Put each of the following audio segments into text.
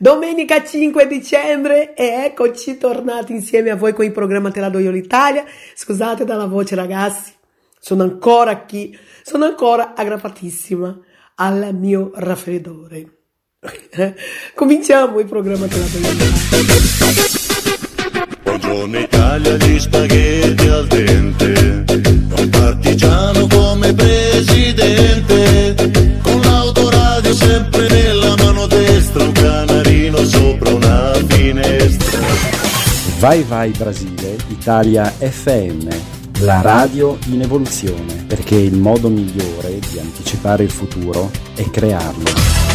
Domenica 5 dicembre e eccoci tornati insieme a voi con il programma Te la do io l'Italia. Scusate dalla voce ragazzi, sono ancora qui, sono ancora aggrappatissima al mio raffreddore. Cominciamo il programma Te la do io l'Italia. Buongiorno Italia, gli spaghetti al dente, un partigiano come presidente, Vai Vai Brasile, Italia FM, la radio in evoluzione, perché il modo migliore di anticipare il futuro è crearlo.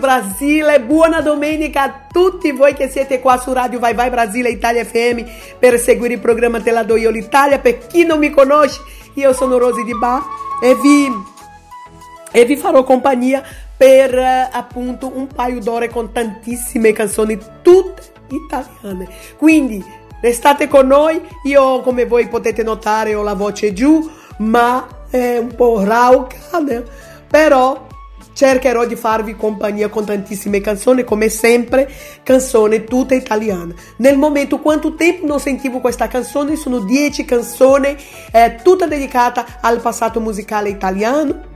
Brasile, buona domenica a tutti voi che siete qua su Radio Vai Vai Brasile Italia FM per seguire il programma Te la do io l'Italia. Per chi non mi conosce, io sono Rosy Di Bar e vi, e vi farò compagnia per eh, appunto un paio d'ore con tantissime canzoni tutte italiane. Quindi restate con noi, io come voi potete notare ho la voce giù, ma è un po' rauca, né? però cercherò di farvi compagnia con tantissime canzoni, come sempre, canzoni tutte italiane. Nel momento quanto tempo non sentivo questa canzone, sono 10 canzoni, eh, tutta dedicata al passato musicale italiano.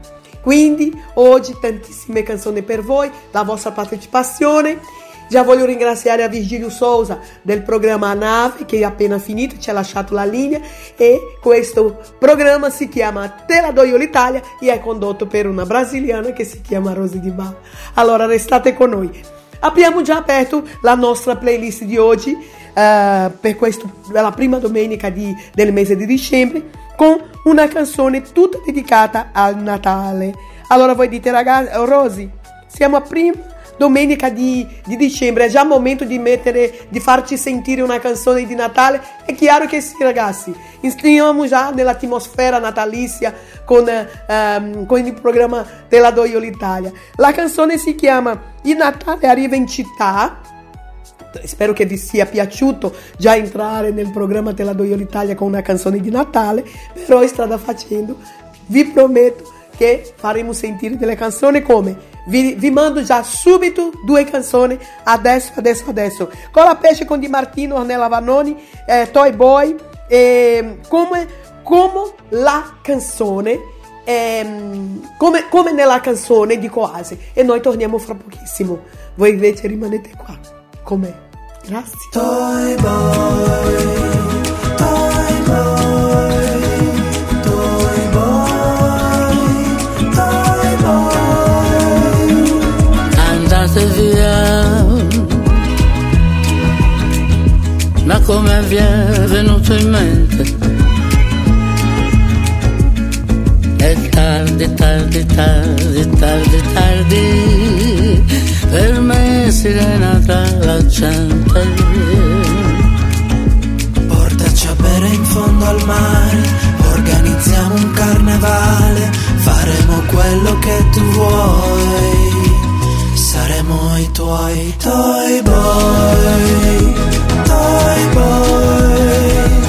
Quindi oggi tantissime canzoni per voi, la vostra partecipazione. Già voglio ringraziare a Virgilio Souza del programma Nave che è appena finito, ci ha lasciato la linea e questo programma si chiama Te la do io l'Italia e è condotto per una brasiliana che si chiama Rosy Di Bar. Allora restate con noi. Abbiamo già aperto la nostra playlist di oggi eh, per, questo, la prima domenica di- del mese di dicembre con una canzone tutta dedicata al Natale. Allora voi dite ragazzi, Rosy, siamo a prima domenica di, di dicembre, è già momento di mettere, di farci sentire una canzone di Natale? È chiaro che sì ragazzi, entriamo già nell'atmosfera natalizia con, ehm, con il programma della Do Io l'Italia. La canzone si chiama Il Natale arriva in città spero che vi sia piaciuto già entrare nel programma Te la do io l'Italia con una canzone di Natale, però strada facendo vi prometto che faremo sentire delle canzoni come vi, vi, mando già subito due canzoni adesso, adesso, adesso. Cola Pesce con Di Martino, Ornella Vanoni, eh, Toy Boy, eh, come, come la canzone, eh, come, come nella canzone di Coase. E noi torniamo fra pochissimo. Voi invece rimanete qua con me. Grazie. Toy Boy. Come vi è venuto in mente? È tardi, tardi, tardi, tardi, tardi, per me sirena tra la gente. Portaci a bere in fondo al mare, organizziamo un carnevale, faremo quello che tu vuoi. Saremo i tuoi, toy boy toy boy,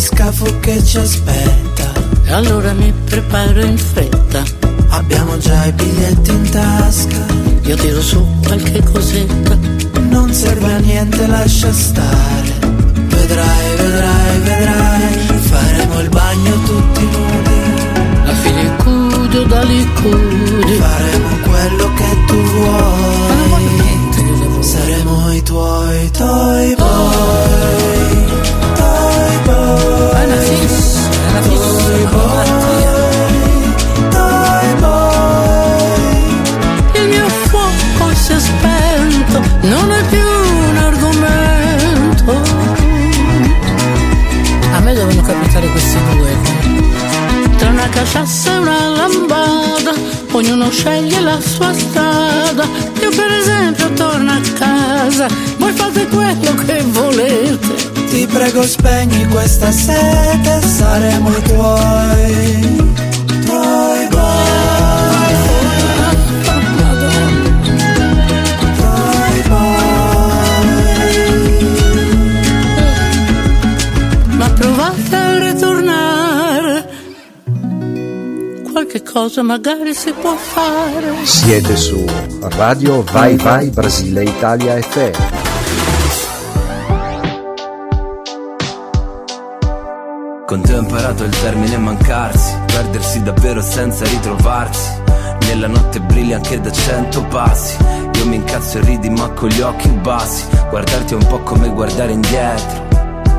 scafo che ci aspetta. E allora mi preparo in fretta. Abbiamo già i biglietti in tasca. Io tiro su qualche cosetta. Non serve a niente, lascia stare. Vedrai, vedrai, vedrai. Faremo il bagno tutti nudi. La filicudo da licudi. Faremo quello che tu vuoi. Saremo i tuoi, tuoi boy. Tra una lambada, ognuno sceglie la sua strada. Io per esempio torno a casa, voi fate quello che volete. Ti prego spegni questa sete, saremo i tuoi cosa magari si può fare. Siete su Radio Vai Vai Brasile Italia FM. Con te ho imparato il termine mancarsi, perdersi davvero senza ritrovarsi. Nella notte brilli anche da cento passi. Io mi incazzo e ridi ma con gli occhi bassi. Guardarti è un po' come guardare indietro.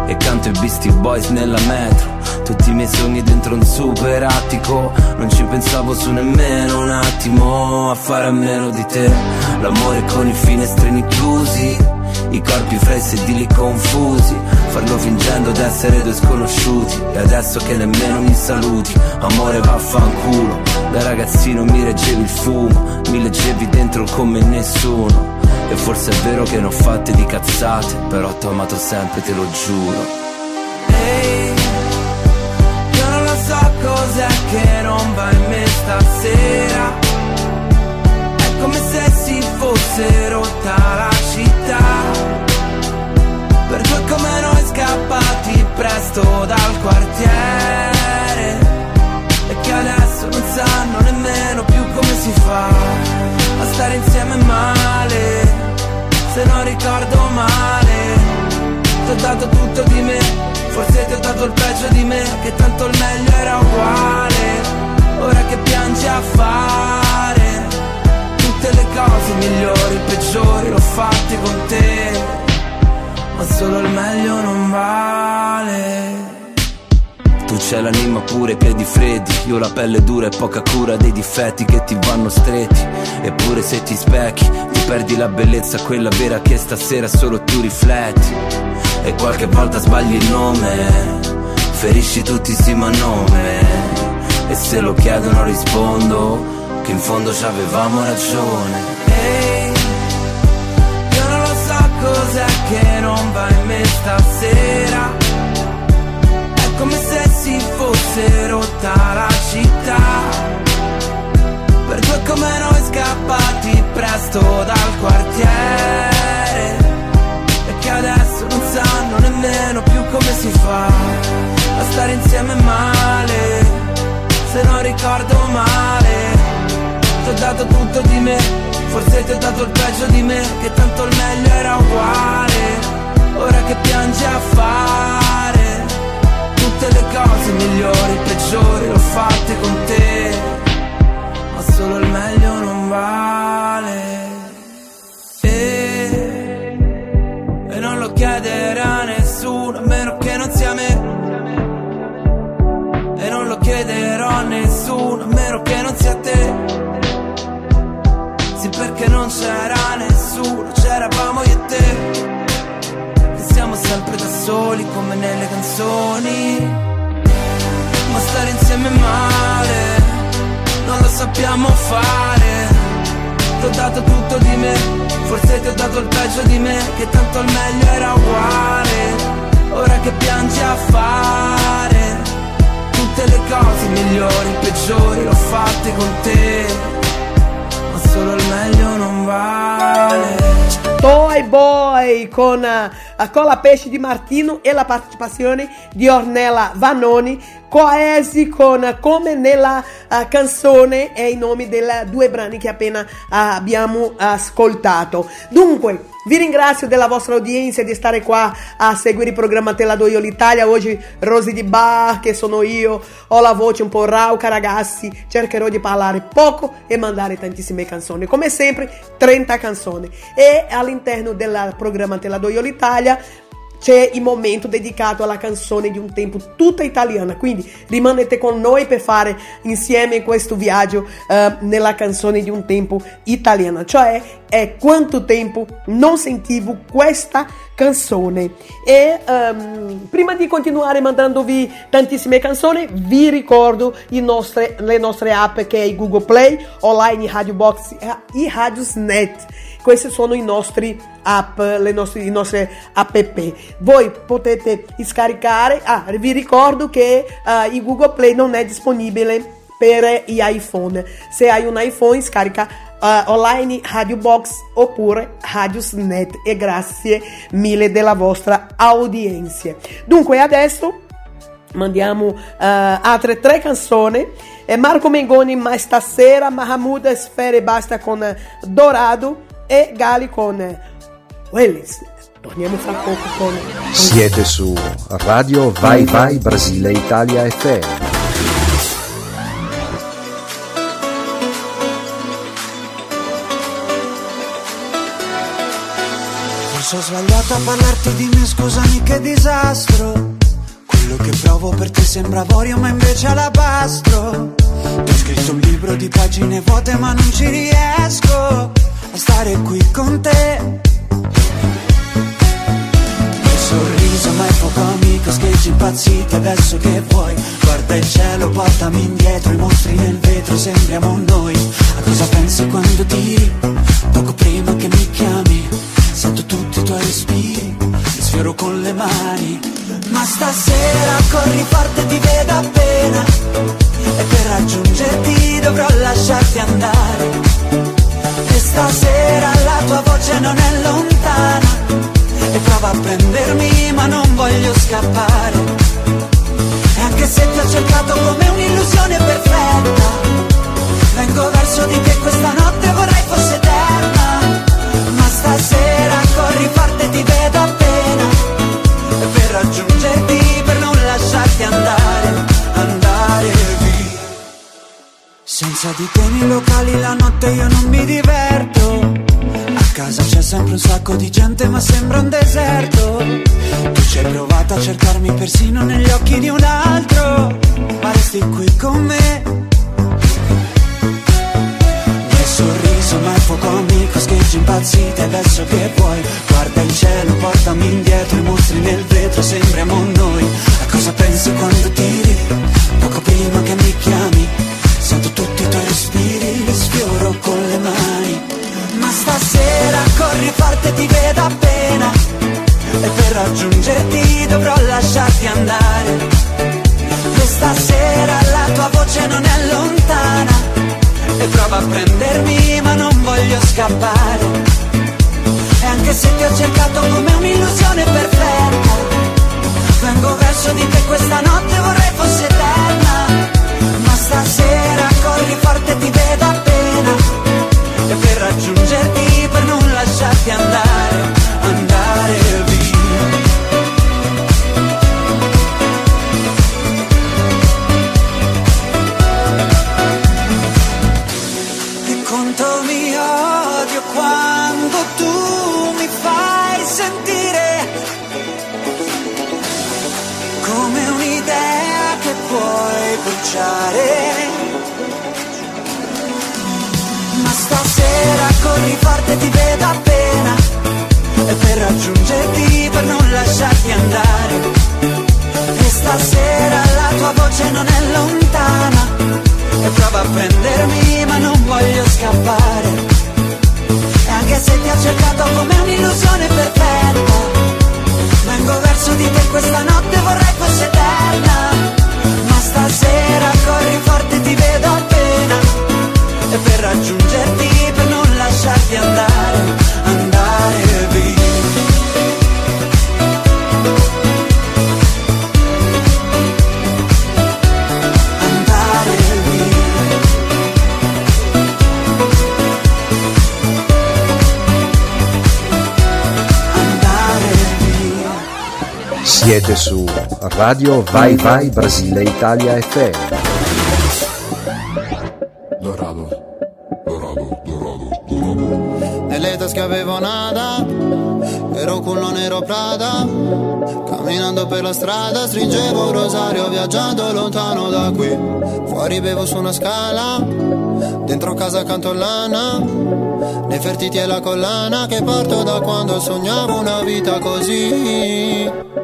E canto i Beastie Boys nella metro. Tutti i miei sogni dentro un super attico. Non ci pensavo su nemmeno un attimo a fare a meno di te. L'amore con i finestrini chiusi. I corpi fra i sedili confusi Farlo fingendo d'essere due sconosciuti E adesso che nemmeno mi saluti Amore vaffanculo Da ragazzino mi reggevi il fumo Mi leggevi dentro come nessuno E forse è vero che ne ho fatte di cazzate Però t'ho amato sempre, te lo giuro. Ehi, io non lo so cos'è che non va in me stasera. È come se si fosse rotta la città. Per due come noi scappati presto dal quartiere. E che adesso non sanno nemmeno come si fa A stare insieme male Se non ricordo male Ti ho dato tutto di me Forse ti ho dato il peggio di me Che tanto il meglio era uguale Ora che piangi a fare Tutte le cose migliori, peggiori L'ho fatte con te ma solo il meglio non vale. Tu c'è l'anima pure che di freddi, io la pelle dura e poca cura dei difetti che ti vanno stretti. Eppure se ti specchi, ti perdi la bellezza, quella vera che stasera solo tu rifletti. E qualche volta sbagli il nome. Ferisci tutti sì ma non me E se lo chiedono rispondo Che in fondo ci avevamo ragione. Ehi, io non lo so cos'è che non va in me stasera fosse rotta la città. Per due come noi scappati presto dal quartiere. E che adesso non sanno nemmeno più come si fa a stare insieme male, se non ricordo male, ti ho dato tutto di me, forse ti ho dato il peggio di me, che tanto il meglio era uguale, ora che piangi a fare, tutte le cose migliori, peggiori, l'ho fatte con te, ma solo il meglio non vale. E, e non lo chiederà nessuno, a meno che non sia me chiederò a nessuno, a meno che non sia te. Sì, perché non c'era nessuno, c'eravamo io e te. Sempre da soli come nelle canzoni. Ma stare insieme male, non lo sappiamo fare. Ti ho dato tutto di me, forse ti ho dato il peggio di me, che tanto il meglio era uguale. Ora che piangi a fare Tutte le cose migliori, peggiori l'ho fatte con te Ma solo il meglio non vale Toy Boy con a Cola Pesce di Martino e la partecipazione di Ornella Vanoni coesi con come nella uh, canzone e i nomi dei due brani che appena uh, abbiamo ascoltato. Dunque, vi ringrazio della vostra audienza di stare qua a seguire il programma Te la do io l'Italia. Oggi Rosy di Bar, che sono io, ho la voce un po' rauca ragazzi, cercherò di parlare poco e mandare tantissime canzoni. Come sempre 30 canzoni. E all'interno del programma Te la do io l'Italia c'è il momento dedicato alla canzone di un tempo tutta italiana. Quindi rimanete con noi per fare insieme questo viaggio uh, nella canzone di un tempo italiana. Cioè è quanto tempo non sentivo questa canzone. E um, prima di continuare mandandovi tantissime canzoni, vi ricordo nostre, le nostre app che è Google Play, online Radio Box e Radiosnet. Questi sono i nostri app, le nostre, i nostri app. Voi potete scaricare. Ah, vi ricordo che uh, il Google Play non è disponibile gli iPhone. Se hai un iPhone, scarica uh, online Radio Box oppure Radiosnet e grazie mille della vostra audiência. Dunque adesso mandiamo uh, altre tre canzoni. É Marco Mengoni, mas stasera, Mahamuda Sfere basta con Dorado e Gali con Willis. Torniamo fra poco con... Siete su Radio Vai Vai Brasile Italia FM. Ho sbagliato a parlarti di me, scusami che disastro. Quello che provo per te sembra avorio ma invece alabastro. Ti ho scritto un libro di pagine vuote ma non ci riesco a stare qui con te. Sorriso ma è poco amico, scheggi impazziti adesso che vuoi. Guarda il cielo, portami indietro, i mostri nel vetro, sembriamo noi. A cosa pensi quando tiri? Poco prima che mi chiami, sento tutti i tuoi respiri, ti sfioro con le mani. Ma stasera corri forte, ti vedo appena. E per raggiungerti dovrò lasciarti andare e stasera la tua voce non è lontana E prova a prendermi ma non voglio scappare E anche se ti ho cercato come un'illusione perfetta Vengo verso di te questa notte vorrei fosse eterna Ma stasera corri forte ti vedo appena. Per raggiungerti per non lasciarti andare Senza di te nei locali la notte io non mi diverto. A casa c'è sempre un sacco di gente ma sembra un deserto. Tu ci hai provato a cercarmi persino negli occhi di un altro Ma resti qui con me. Nel sorriso ma è poco amico Scheggi impazziti adesso che vuoi Guarda il cielo, portami indietro I mostri nel vetro sembriamo noi cosa pensi quando tiri? Poco prima che mi chiami, sento tutti i tuoi respiri, li sfioro con le mani. Ma stasera corri forte, ti vedo appena, e per raggiungerti dovrò lasciarti andare. Questa sera la tua voce non è lontana, e prova a prendermi ma non voglio scappare. E anche se ti ho cercato come un'illusione perfetta Vengo verso di te questa notte vorrei fosse eterna Ma stasera corri forte ti vedo appena E per raggiungerti, puoi bruciare. Ma stasera corri forte ti vedo appena e per raggiungerti, per non lasciarti andare. E stasera la tua voce non è lontana e prova a prendermi ma non voglio scappare. E anche se ti ho Siete su Radio Vai Vai Brasile Italia FM. Nelle tasche avevo nada, ero culo nero Prada. Camminando per la strada stringevo un rosario viaggiando lontano da qui. Fuori bevo su una scala, dentro casa canto lana. Nefertiti e la collana che porto da quando sognavo una vita così.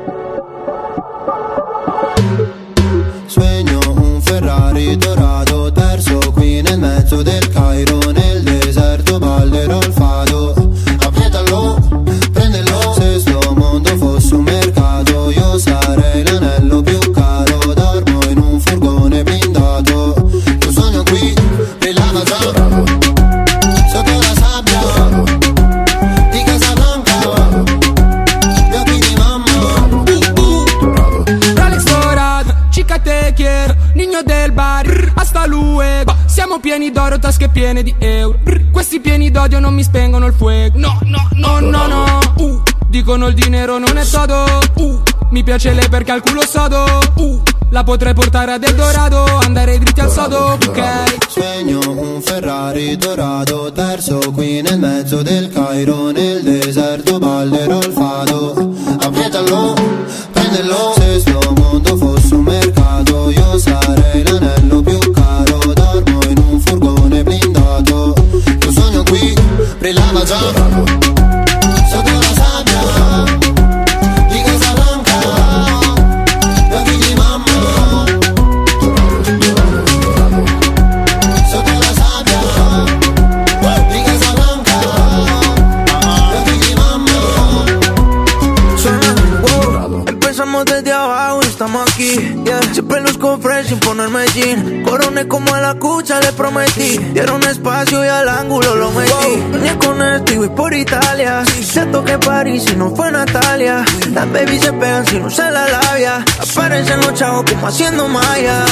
Piene di euro. Questi pieni d'odio non mi spengono il fuoco. No, no, no, no, no. Uh, dicono il dinero non è todo. Uh, mi piace lei perché al culo sodo. Uh, la potrei portare ad Eldorado, andare dritti al sodo, ok? Sogno un Ferrari dorato perso qui nel mezzo del Cairo nel deserto ballerò il fado y no fue Natalia. Las babies se pegan si no se la labia. Aparecen los chavos como haciendo maya.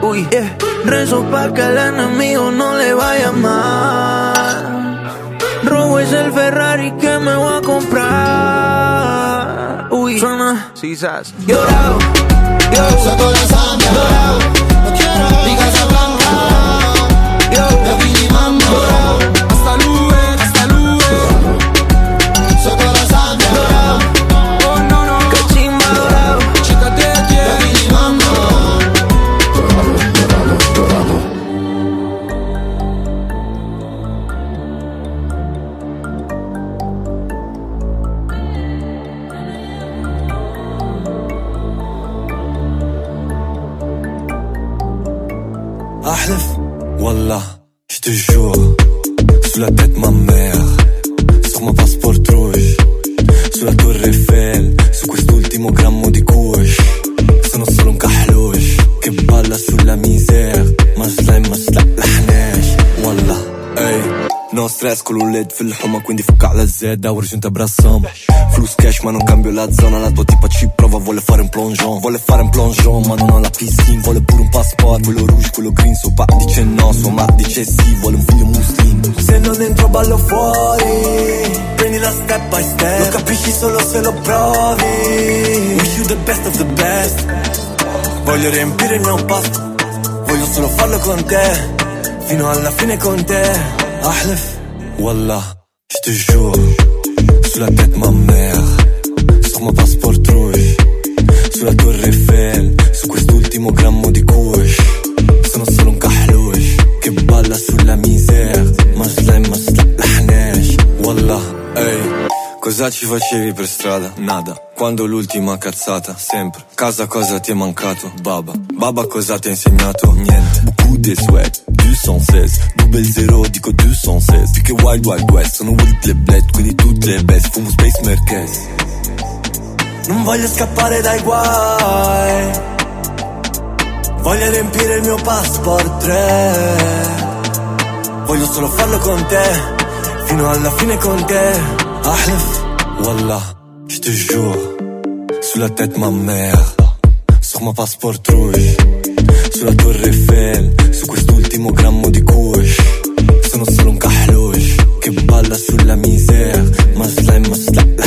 Uy, yeah. Rezo pa' que el enemigo no le vaya mal. Robo es el Ferrari que me voy a comprar. Uy, suena, sisas. Llorado, la sabbia Di stress con un LED fil-ħuma quindi fucca la zedda u rġunta brassam Flus cash ma non cambio la zona La tua tipa ci prova vuole fare un plongeon Vuole fare un plongeon ma non ho la piscina Vuole pure un passport Quello rouge, quello green Suo pa dice no, sua ma dice sì Vuole un figlio muslim Se non entro ballo fuori Prendi la step by step Lo capisci solo se lo provi Wish you the best of the best Voglio riempire il mio pasto Voglio solo farlo con te Fino alla fine con te أحلف والله je te jure Sous la tête ma mère Sur mon passeport rouge Sulla torre Eiffel Su quest'ultimo grammo di kush Sono solo un cahlush Che balla sulla misère Ma slime ma slaqlaħnax Wallah, ehi Cosa ci facevi per strada? Nada. Quando l'ultima cazzata? Sempre. Casa cosa ti è mancato? Baba. Baba cosa ti ha insegnato? Niente. Beaucoup de sweat. 216. Double zero dico 216. Più che Wild Wild West. Sono Willy le bled, quindi tutte le best. Fumo Space Merkez. Non voglio scappare dai guai Voglio riempire il mio passport 3 Voglio solo farlo con te Fino alla fine con te أحلف Wallah, je te jure, sous la tête ma mère, sur ma passeport rouge, sous la torre Eiffel, su quest'ultimo grammo di couche. sono solo un kahlouche, che balla sulla misère, ma slime, ma slime.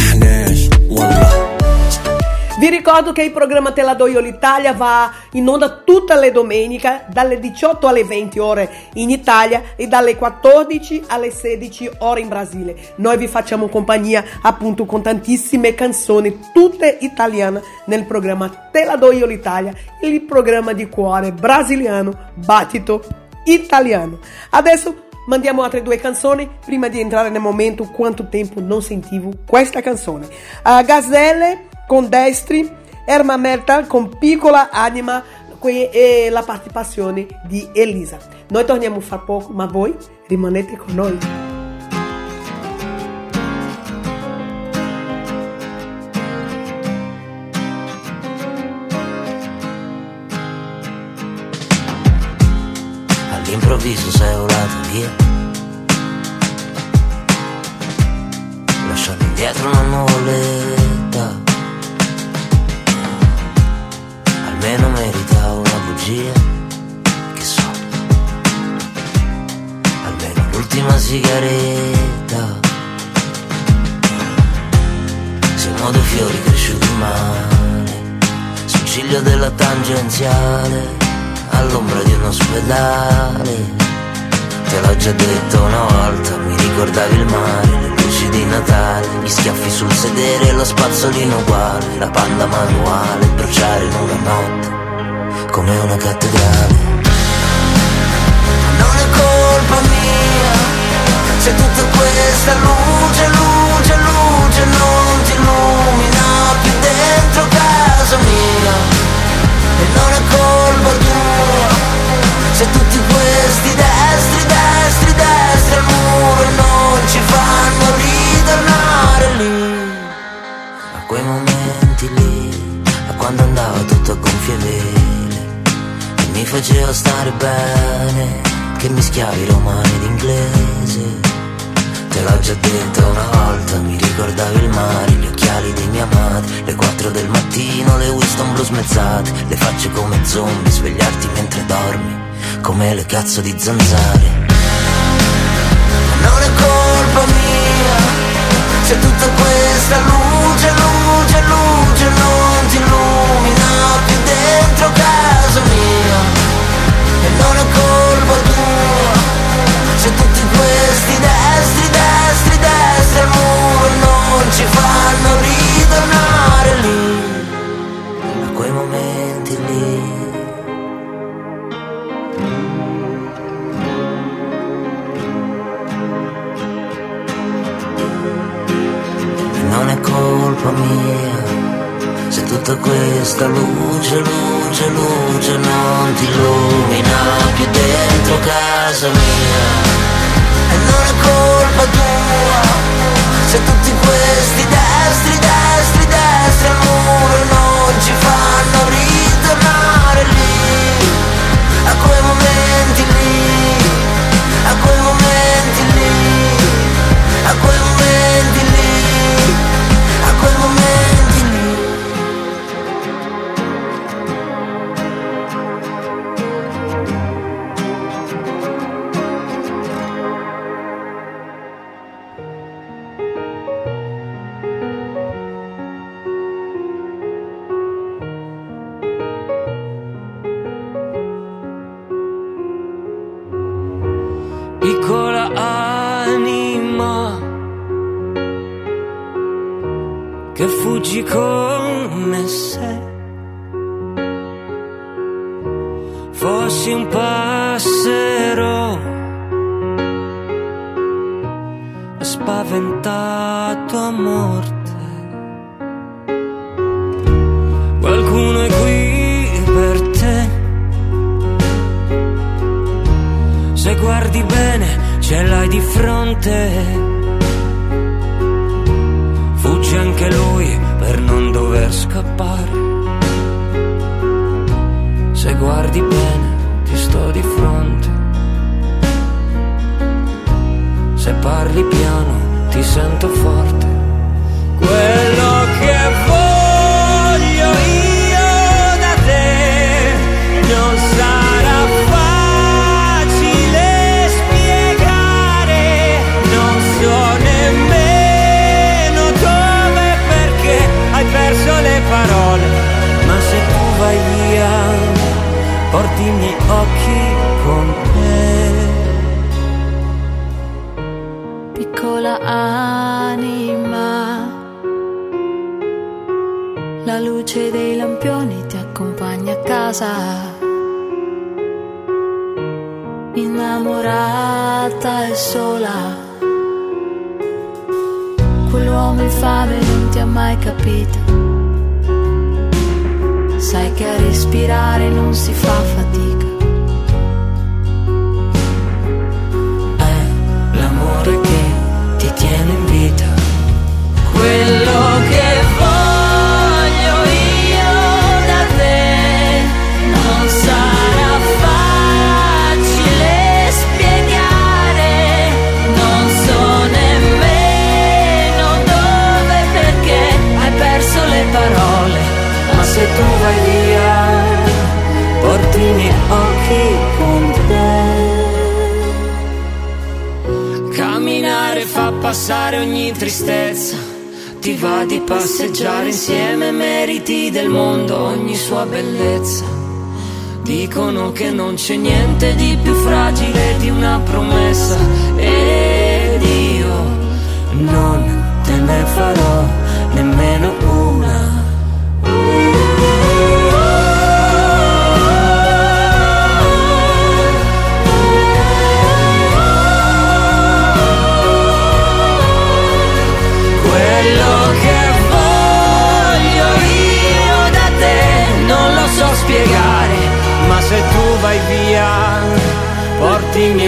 Vi ricordo che il programma Te do io l'Italia va in onda tutte le domeniche dalle 18 alle 20 ore in Italia e dalle 14 alle 16 ore in Brasile. Noi vi facciamo compagnia appunto con tantissime canzoni, tutte italiane, nel programma Te do io l'Italia, il programma di cuore brasiliano, battito italiano. Adesso mandiamo altre due canzoni prima di entrare nel momento quanto tempo non sentivo questa canzone. Uh, Gazelle con Destri, Erma Merta con Piccola Anima e la partecipazione di Elisa. Noi torniamo fra poco, ma voi rimanete con noi. All'improvviso sei volato via Lasciando indietro una nuvoletta bugia Che so. Almeno l'ultima sigaretta. Siamo due fiori cresciuti male Sul ciglio della tangenziale All'ombra di un ospedale. Te l'ho già detto una volta Mi ricordavi il mare di Natale Gli schiaffi sul sedere Lo spazzolino uguale La panda manuale Bruciare in una notte Come una cattedrale. Non è colpa mia Se tutta questa luce, luce, luce Non ti illumina più dentro casa mia. E non è colpa tua Se tutti questi destri, destri, destri al muro Non ci fanno ritornare lì. A quei momenti lì A quando andava tutto a gonfie vele mi faceva stare bene Che mischiavi romano ed inglese Te l'ho già detto una volta, mi ricordavi il mare, gli occhiali di mia madre, le 4 del mattino, le Winston blu smezzate, le facce come zombie, svegliarti mentre dormi, come le cazzo di zanzare. Non è colpa mia, se tutta questa luce, luce, luce non ti illumina più dentro casa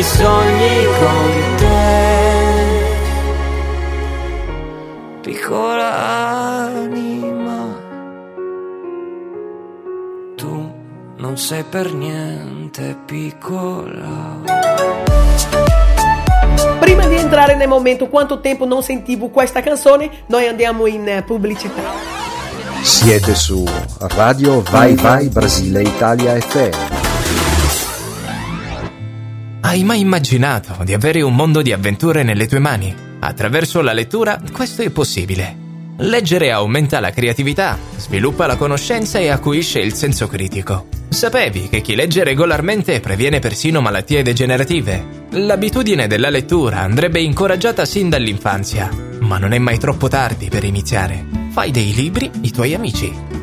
miei sogni con te. Piccola anima, tu non sei per niente piccola. Prima di entrare nel momento quanto tempo non sentivo questa canzone, noi andiamo in eh, pubblicità. Siete su Radio Vai Vai Brasile Italia FM. Hai mai immaginato di avere un mondo di avventure nelle tue mani? Attraverso la lettura questo è possibile. Leggere aumenta la creatività, sviluppa la conoscenza e acuisce il senso critico. Sapevi che chi legge regolarmente previene persino malattie degenerative? L'abitudine della lettura andrebbe incoraggiata sin dall'infanzia, ma non è mai troppo tardi per iniziare. Fai dei libri i tuoi amici.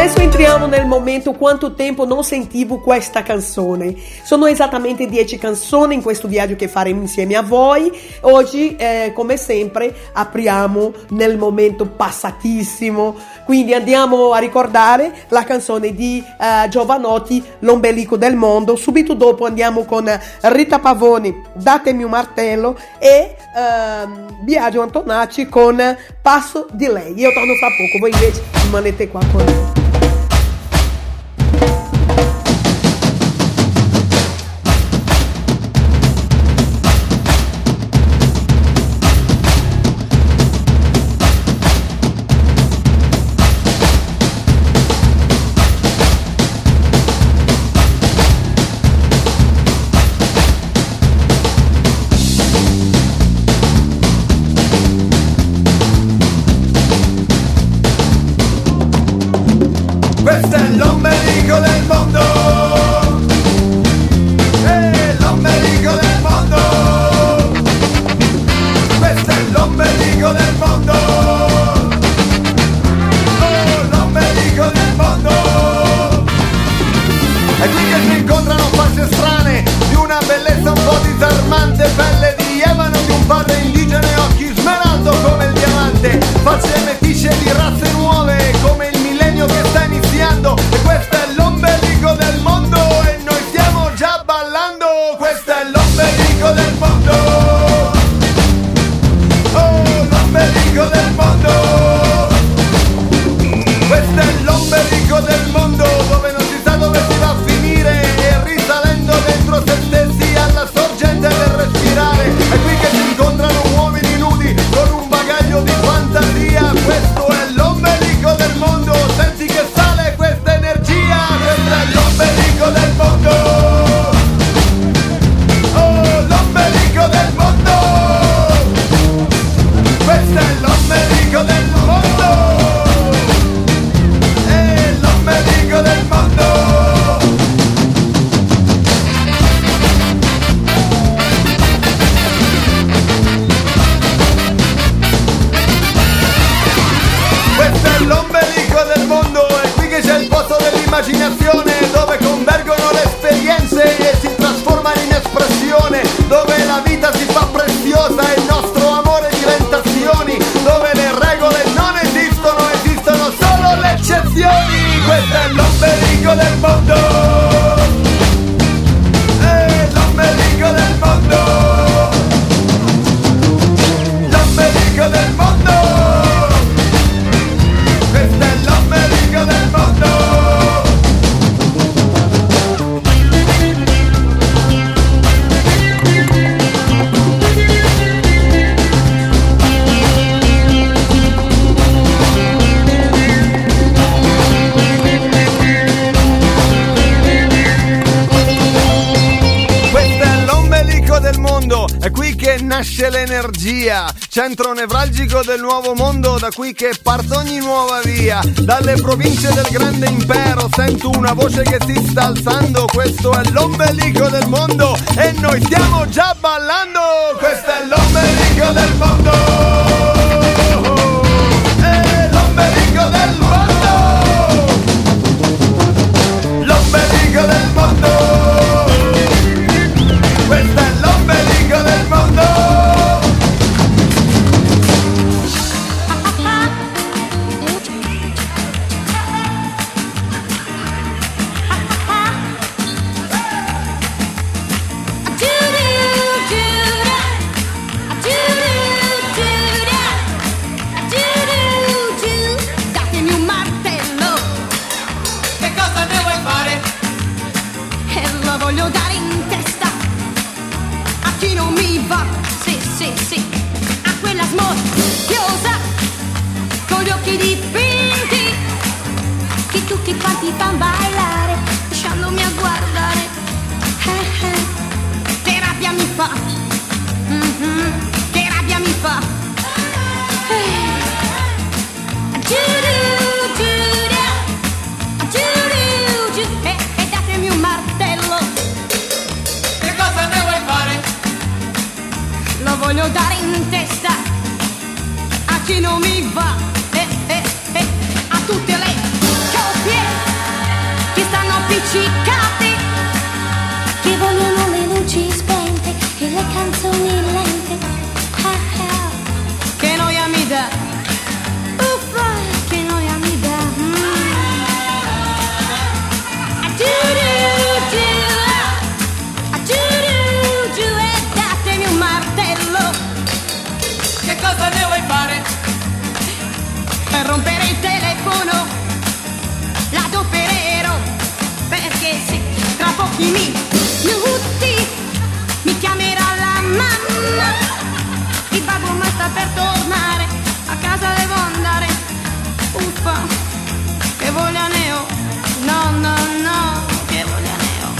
Adesso entriamo nel momento quanto tempo non sentivo questa canzone. Sono esattamente 10 canzoni in questo viaggio che faremo insieme a voi. Oggi, eh, come sempre, apriamo nel momento passatissimo. Quindi andiamo a ricordare la canzone di eh, Giovanotti, L'ombelico del mondo. Subito dopo andiamo con Rita Pavoni, Datemi un martello e ehm, Biagio Antonacci con Passo di lei. Io torno fra poco, voi invece rimanete qua con noi. L'ombelico del nasce l'energia, centro nevralgico del nuovo mondo, da qui che parte ogni nuova via. Dalle province del grande impero sento una voce che si sta alzando, questo è l'ombelico del mondo e noi stiamo già ballando. Questo è l'ombelico del mondo. Che quanti fan ballare lasciandomi a guardare. Eh, eh. Che rabbia mi fa. Che rabbia mi fa. Eh. Giuru, giura, giuru, giu- E e datemi un martello. Che cosa ne vuoi fare? Lo voglio dare in testa a chi non mi va. Pochi minuti mi chiamerà la mamma. Il babbo ma sta per tornare, a casa devo andare. Uffa, che voglia ne. No, no, no, che voglia ne ho.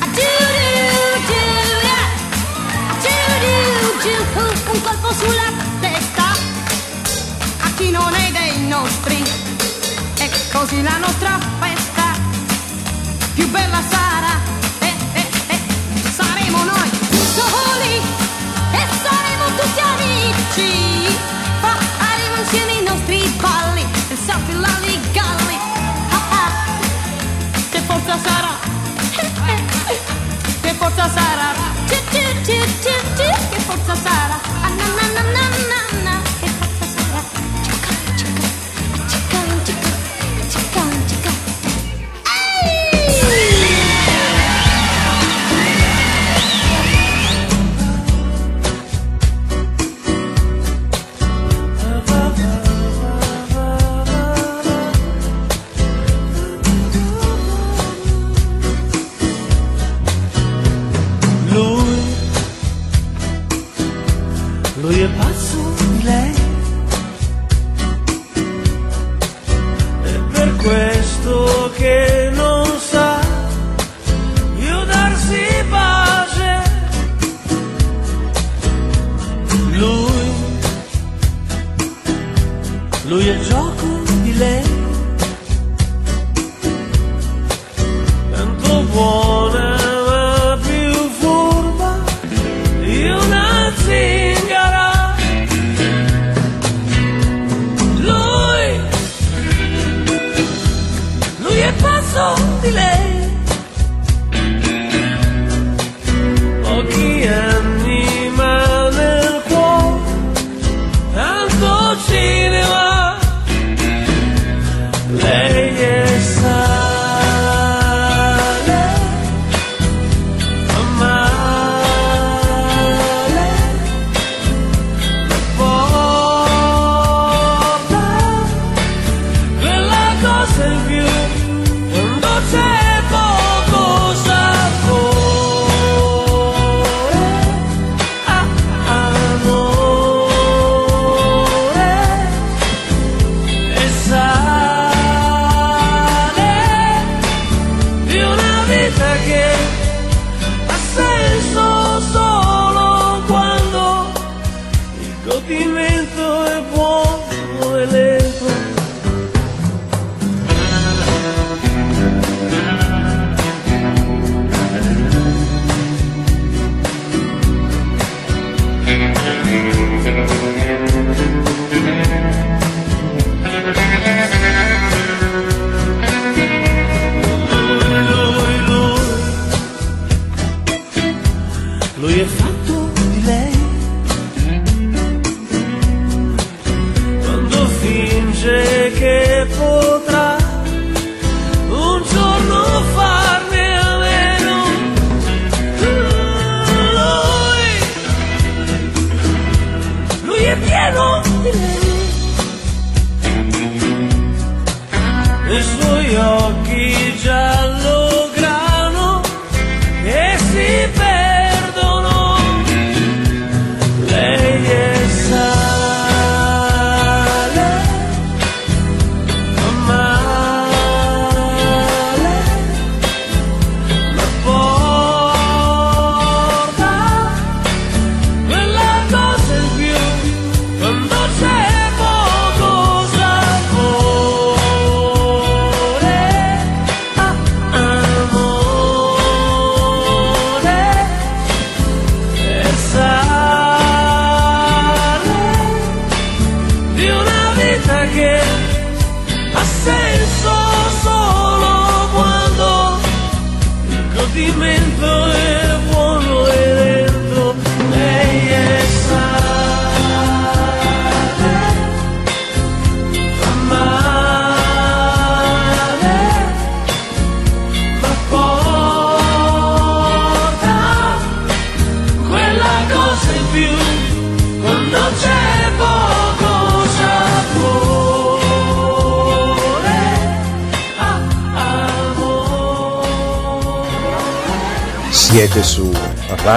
Ah, giuru, giura, ah, giuru, giù, un colpo sulla testa a chi non è dei nostri. E così la nostra festa bella. Eh, eh, eh, saremo noi soli saremo tutti amici. Faremo insieme i nostri balli e salti lalli galli. Ah, ah. Che forza sarà? Che forza sarà?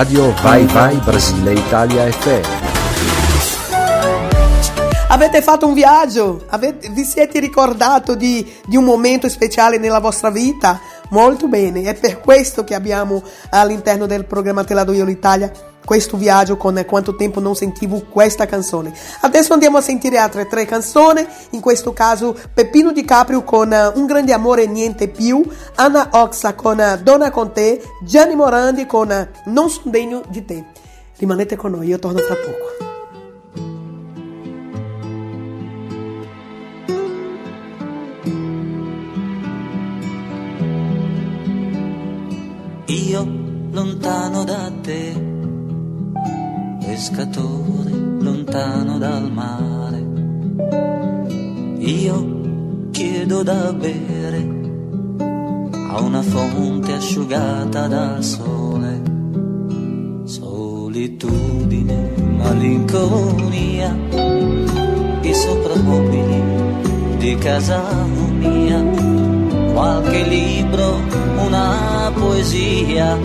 Radio Vai Vai Brasile Italia FM. Avete fatto un viaggio? Avete- vi siete ricordato di, di un momento speciale nella vostra vita? Molto bene, è per questo che abbiamo all'interno del programma Te la do io l'Italia questo viaggio con quanto tempo non sentivo questa canzone. Adesso andiamo a sentire altre tre canzoni, in questo caso Peppino Di Caprio con Un grande amore e niente più, Anna Oxa con Donna con te, Gianni Morandi con Non son degno di te. Rimanete con noi, io torno fra poco. Io lontano da te, pescatore lontano dal mare. Io chiedo da bere a una fonte asciugata dal sole. Solitudine, malinconia, i soprammobili di casa mia, qualche libro, una poesia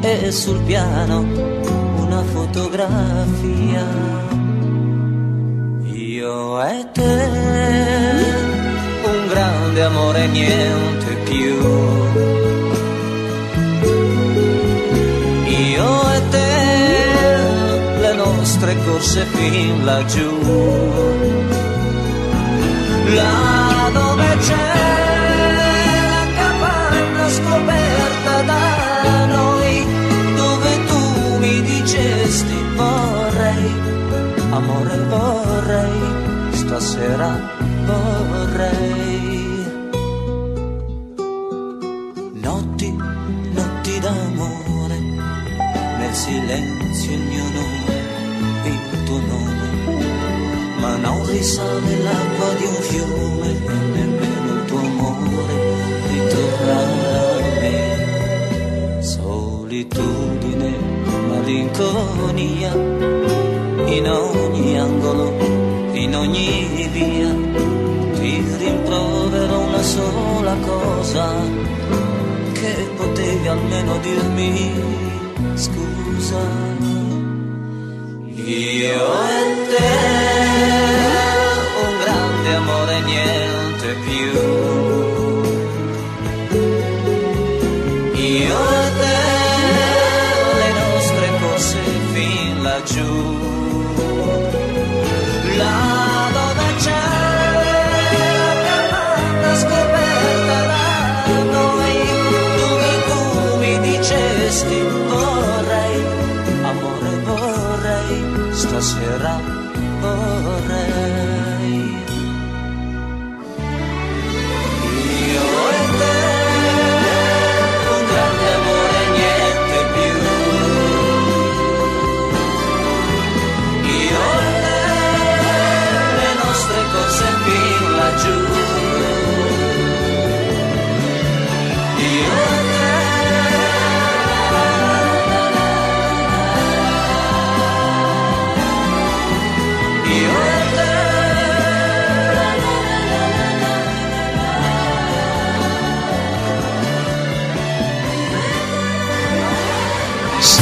e sul piano fotografia. Io e te, un grande amore, niente più. Io e te, le nostre corse fin laggiù. là dove c'è la capanna scoperta amore vorrei, stasera vorrei. Notti, notti d'amore, nel silenzio il mio nome, il tuo nome ma non risale l'acqua di un fiume nemmeno il tuo amore ritorna a me. Solitudine, malinconia, in ogni angolo, in ogni via, ti rimprovero una sola cosa, che potevi almeno dirmi scusa. Io e te, un grande amore, niente più.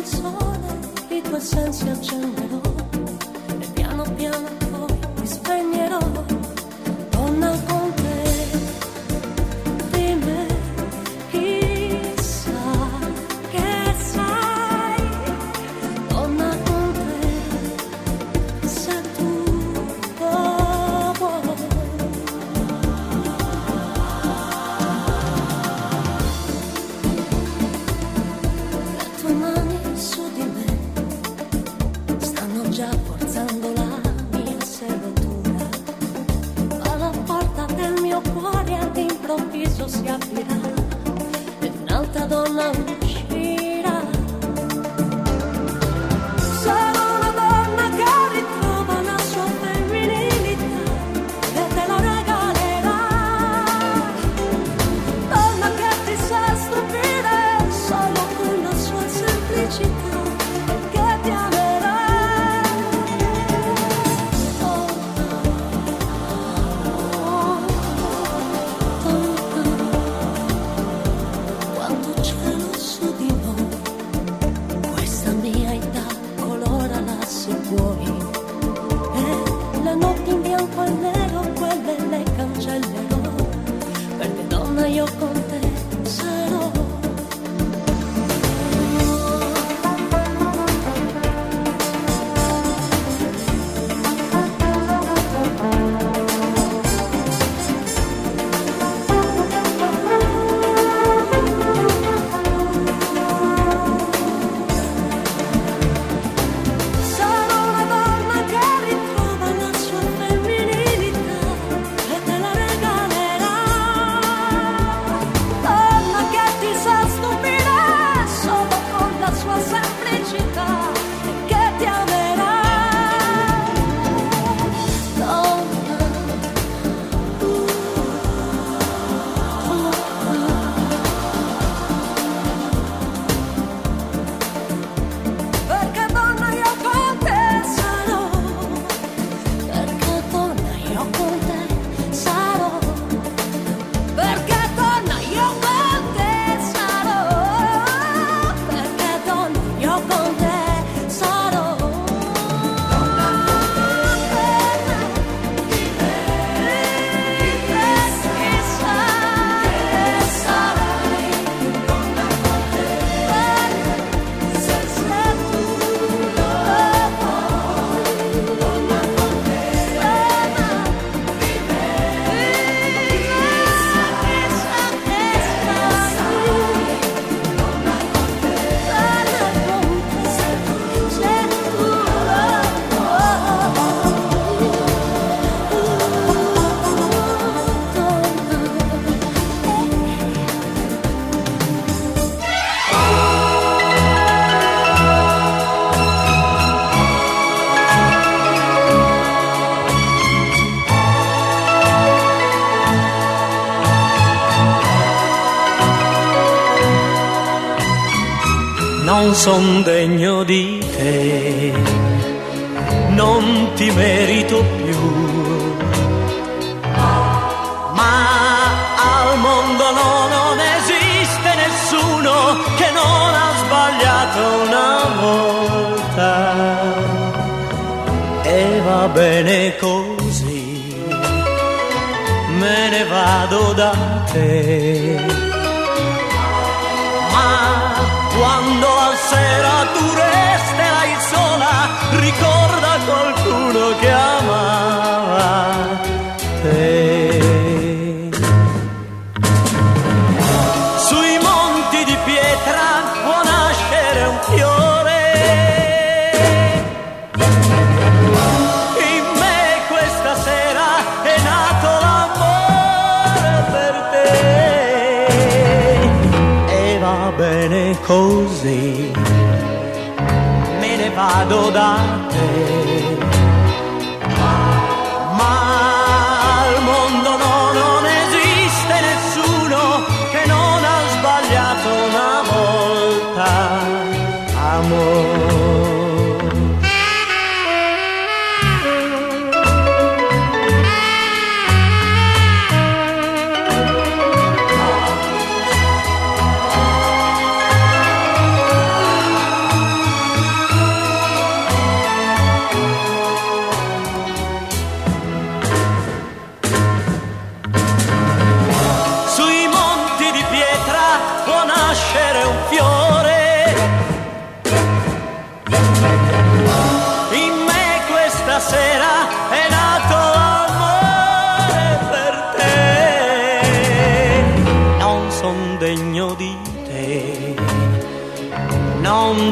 Occorre come il sole i tuoi sensi accenderò son degno di sera tu resterai sola, ricorda qualcuno che amava te. Sui monti di pietra può nascere un fiore. In me questa sera è nato l'amore per te. E va bene così, vado da te.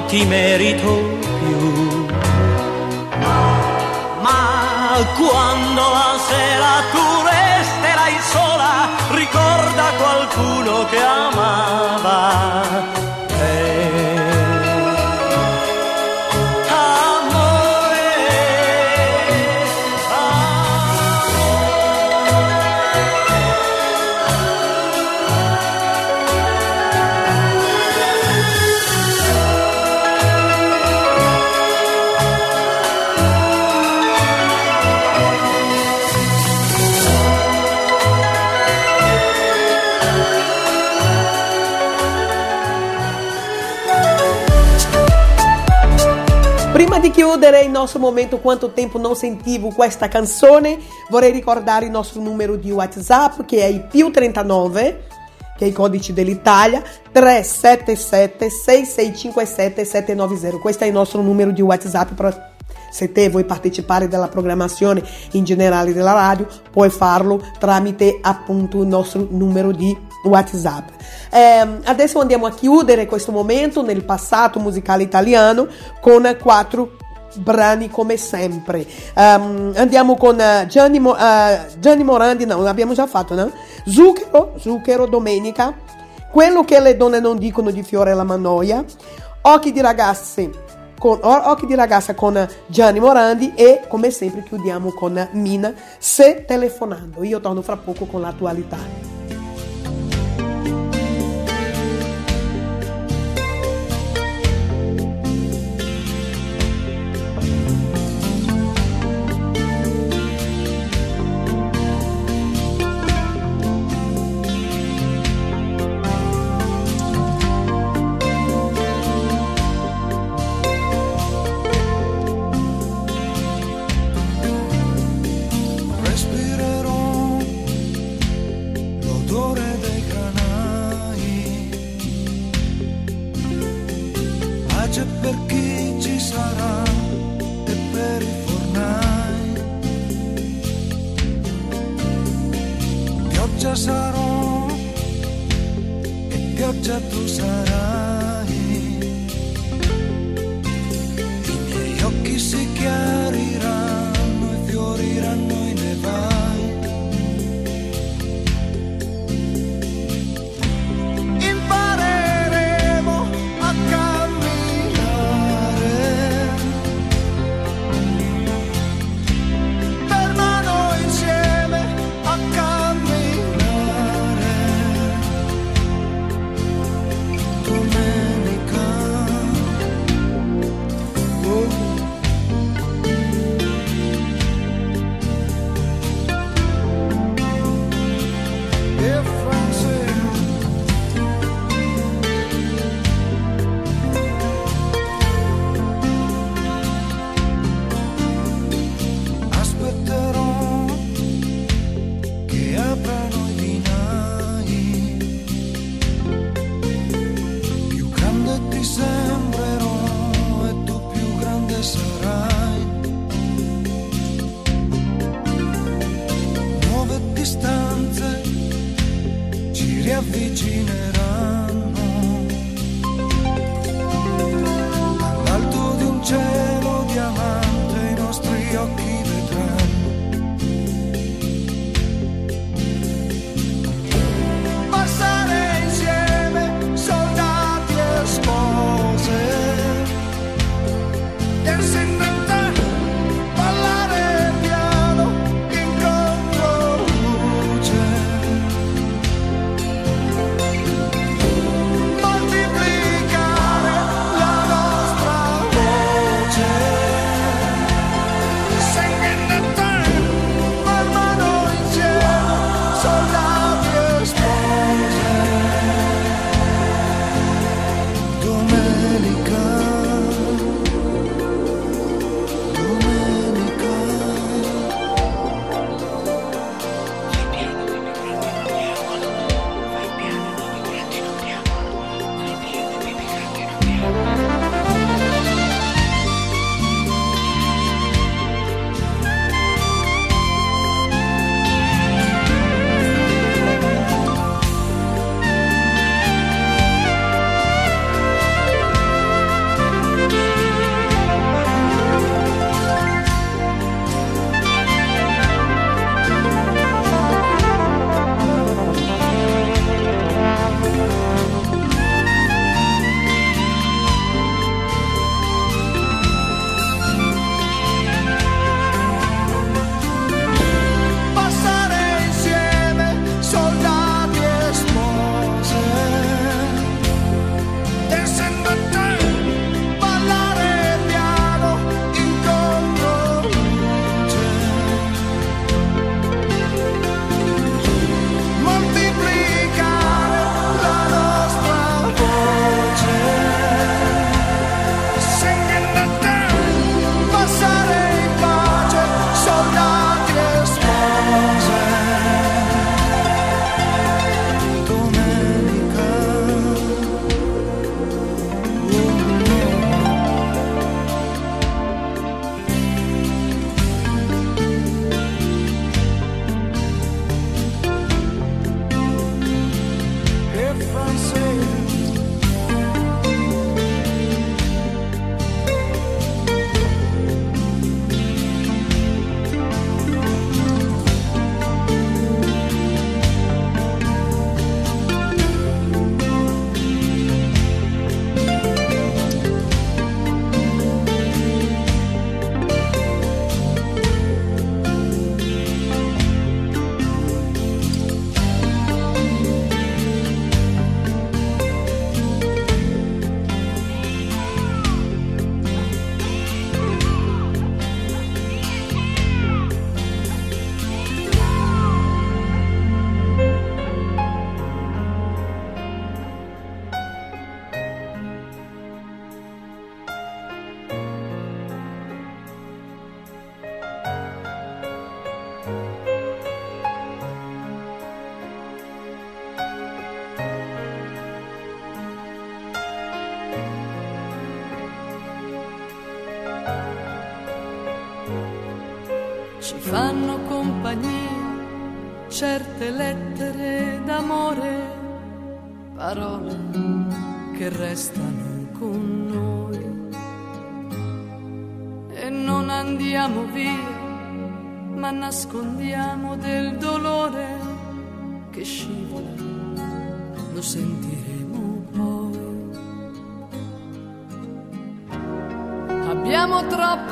Ti merito più. Ma quando la sera tu resterai sola, ricorda qualcuno che amava Il nostro momento Quanto tempo non sentivo questa canzone, vorrei ricordare il nostro numero di WhatsApp che è il più 39, che è il codice dell'Italia, 377 6657 790. Questo è il nostro numero di WhatsApp per se te vuoi partecipare della programmazione in generale della radio, puoi farlo tramite appunto il nostro numero di WhatsApp. Ehm, adesso andiamo a chiudere questo momento nel passato musicale italiano con quattro brani come sempre. Ehm, andiamo con eh, Gianni, Mo- eh, Gianni Morandi, no, l'abbiamo già fatto, no? Zucchero, Zucchero Domenica, quello che le donne non dicono di Fiore la Mannoia, Occhi di ragazze con Occhi di ragazza con Gianni Morandi e come sempre chiudiamo con Mina Se telefonando. Io torno fra poco con l'attualità.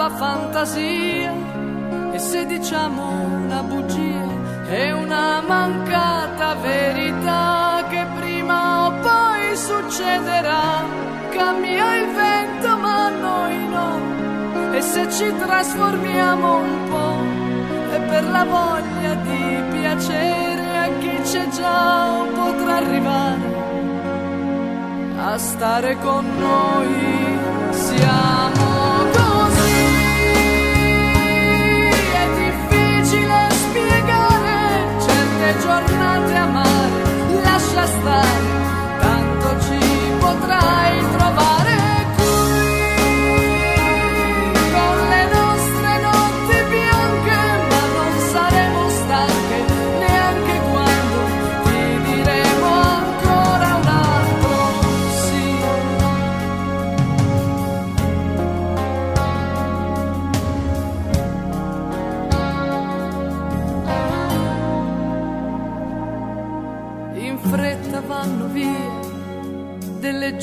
alla fantasia e se diciamo una bugia è una mancata verità che prima o poi succederà. Cambia il vento ma noi no e se ci trasformiamo un po' è per la voglia di piacere a chi c'è già potrà arrivare a stare con noi. giornata.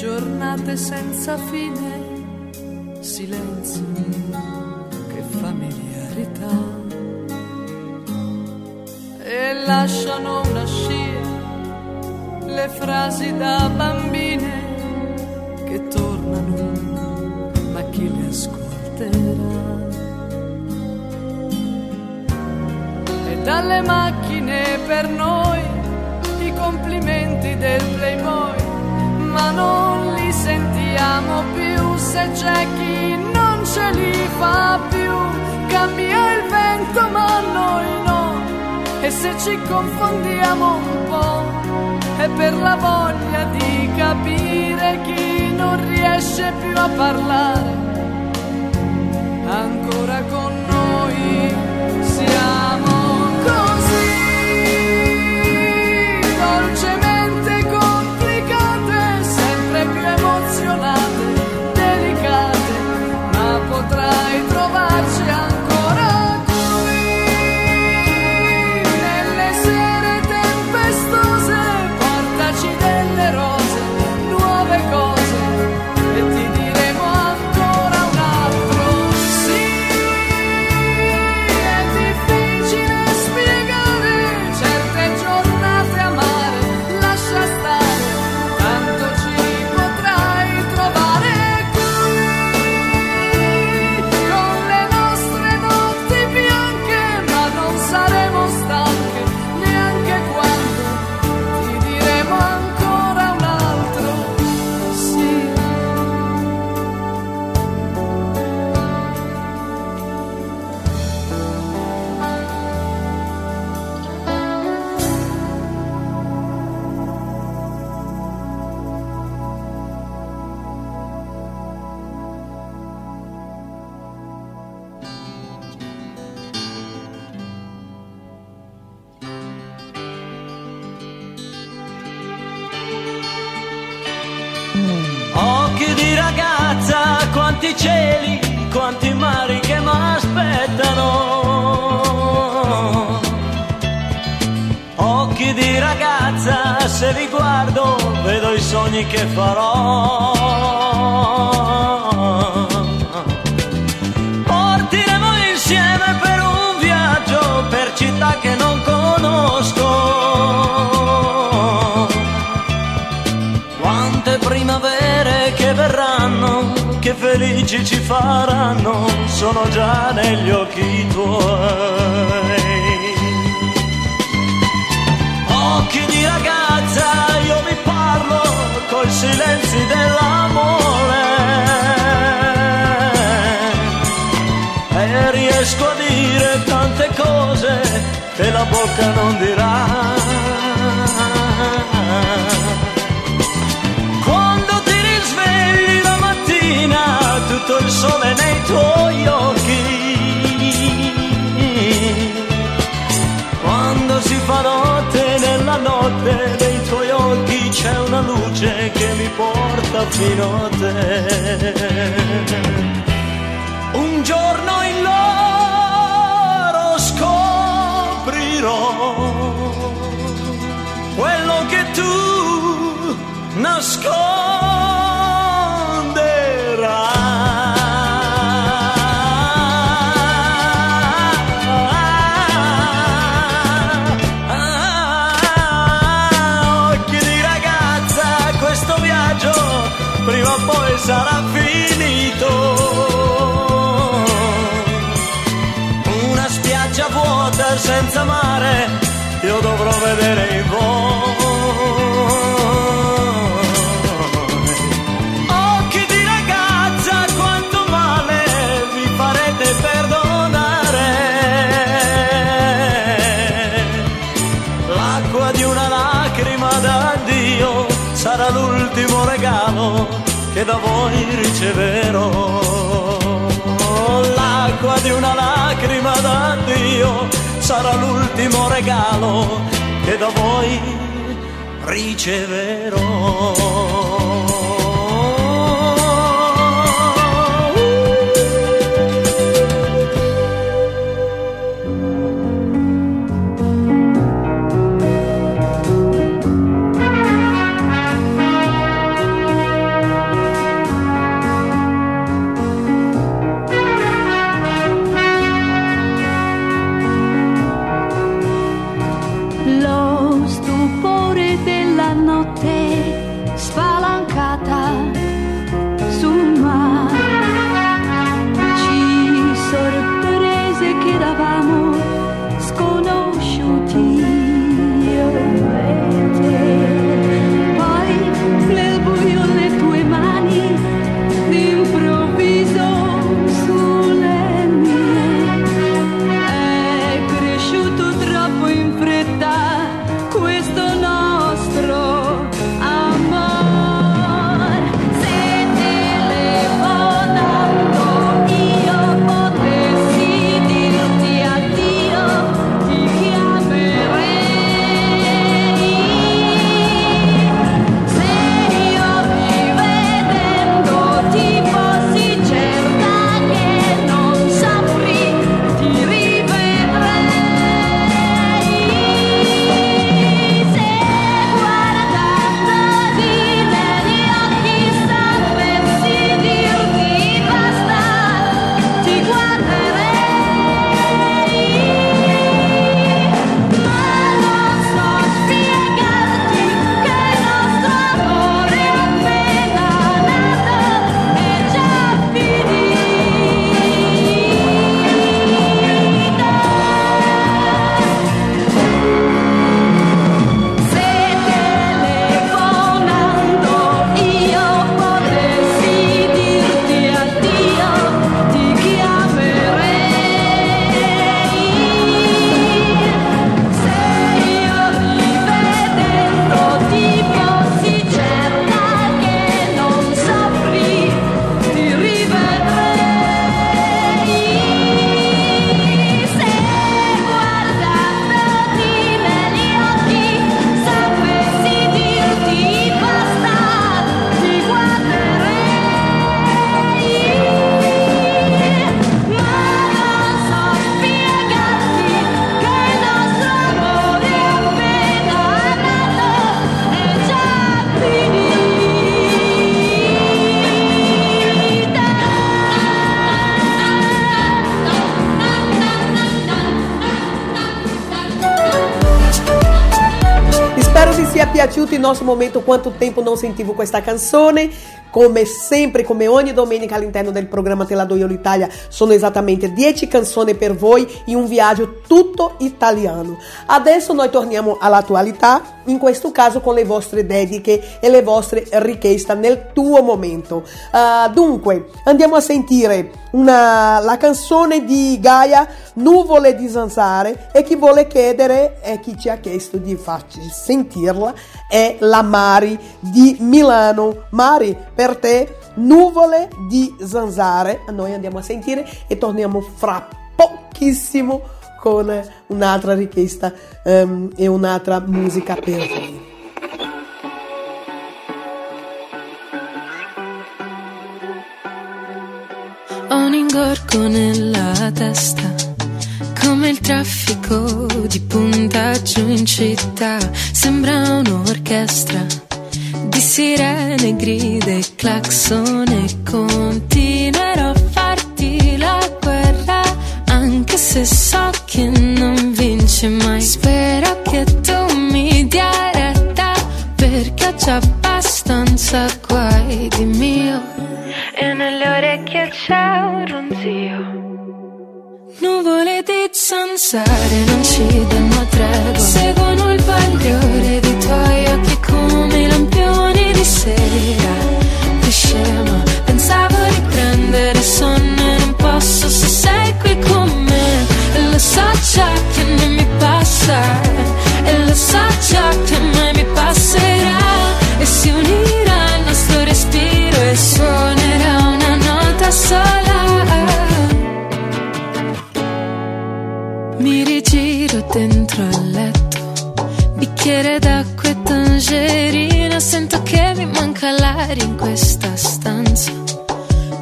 Giornate senza fine, silenzio, che familiarità. E lasciano una scia le frasi da bambine che tornano, ma chi le ascolterà? E dalle macchine per noi i complimenti del playboy, ma non sentiamo più se c'è chi non ce li fa più. Cambia il vento ma noi no, e se ci confondiamo un po' è per la voglia di capire chi non riesce più a parlare sogni che farò. Partiremo insieme per un viaggio, per città che non conosco. Quante primavere che verranno, che felici ci faranno, sono già negli occhi tuoi. Occhi di ragazza, coi silenzi dell'amore. E riesco a dire tante cose che la bocca non dirà. Quando ti risvegli la mattina, tutto il sole nei tuoi occhi. Quando si fa notte, nella notte c'è una luce che mi porta fino a te. Un giorno in loro scoprirò quello che tu nasconderai. Sarà finito. Una spiaggia vuota senza mare, io dovrò vedere in voi. Che da voi riceverò. L'acqua di una lacrima d'addio sarà l'ultimo regalo che da voi riceverò. Nostro momento Quanto tempo non sentivo questa canzone. Come sempre, come ogni domenica all'interno del programma Te la do io l'Italia, sono esattamente 10 canzoni per voi in un viaggio tutto italiano. Adesso noi torniamo all'attualità, in questo caso con le vostre dediche e le vostre richieste nel tuo momento. Ah, dunque, andiamo a sentire una- la canzone di Gaia Nuvole di Zanzare e chi vuole chiedere e chi ci ha chiesto di farci sentirla è la Mari di Milano. Mari, per te Nuvole di Zanzare. Noi andiamo a sentire e torniamo fra pochissimo con un'altra richiesta ehm, e un'altra musica per voi. Ho un ingorgo nella testa, come il traffico di puntaggio in città. Sembra un'orchestra di sirene, grida e clacson e continuerò a farti la guerra, anche se so che non vince mai. Spero che tu mi dia retta, perché già abbastanza guai di mio. E nelle orecchie c'è un ronzio. Nuvole di zanzare non ci danno tregua. Seguono il bagliore dei tuoi occhi come lampioni di sera. Che scema, pensavo di prendere sonno e non posso se sei qui con me. E lo so già che non mi passa. E lo so già che mai mi passerà. E si unirà dentro al letto, bicchiere d'acqua e tangerina. Sento che mi manca l'aria in questa stanza.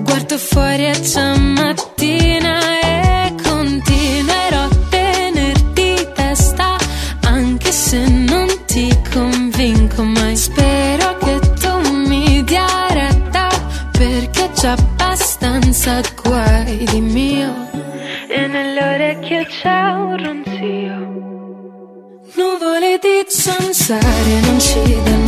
Guardo fuori a già mattina e continuerò a tenerti testa, anche se non ti convinco mai. Spero che tu mi dia retta, perché già abbastanza ronzio. Nuvole di zanzare non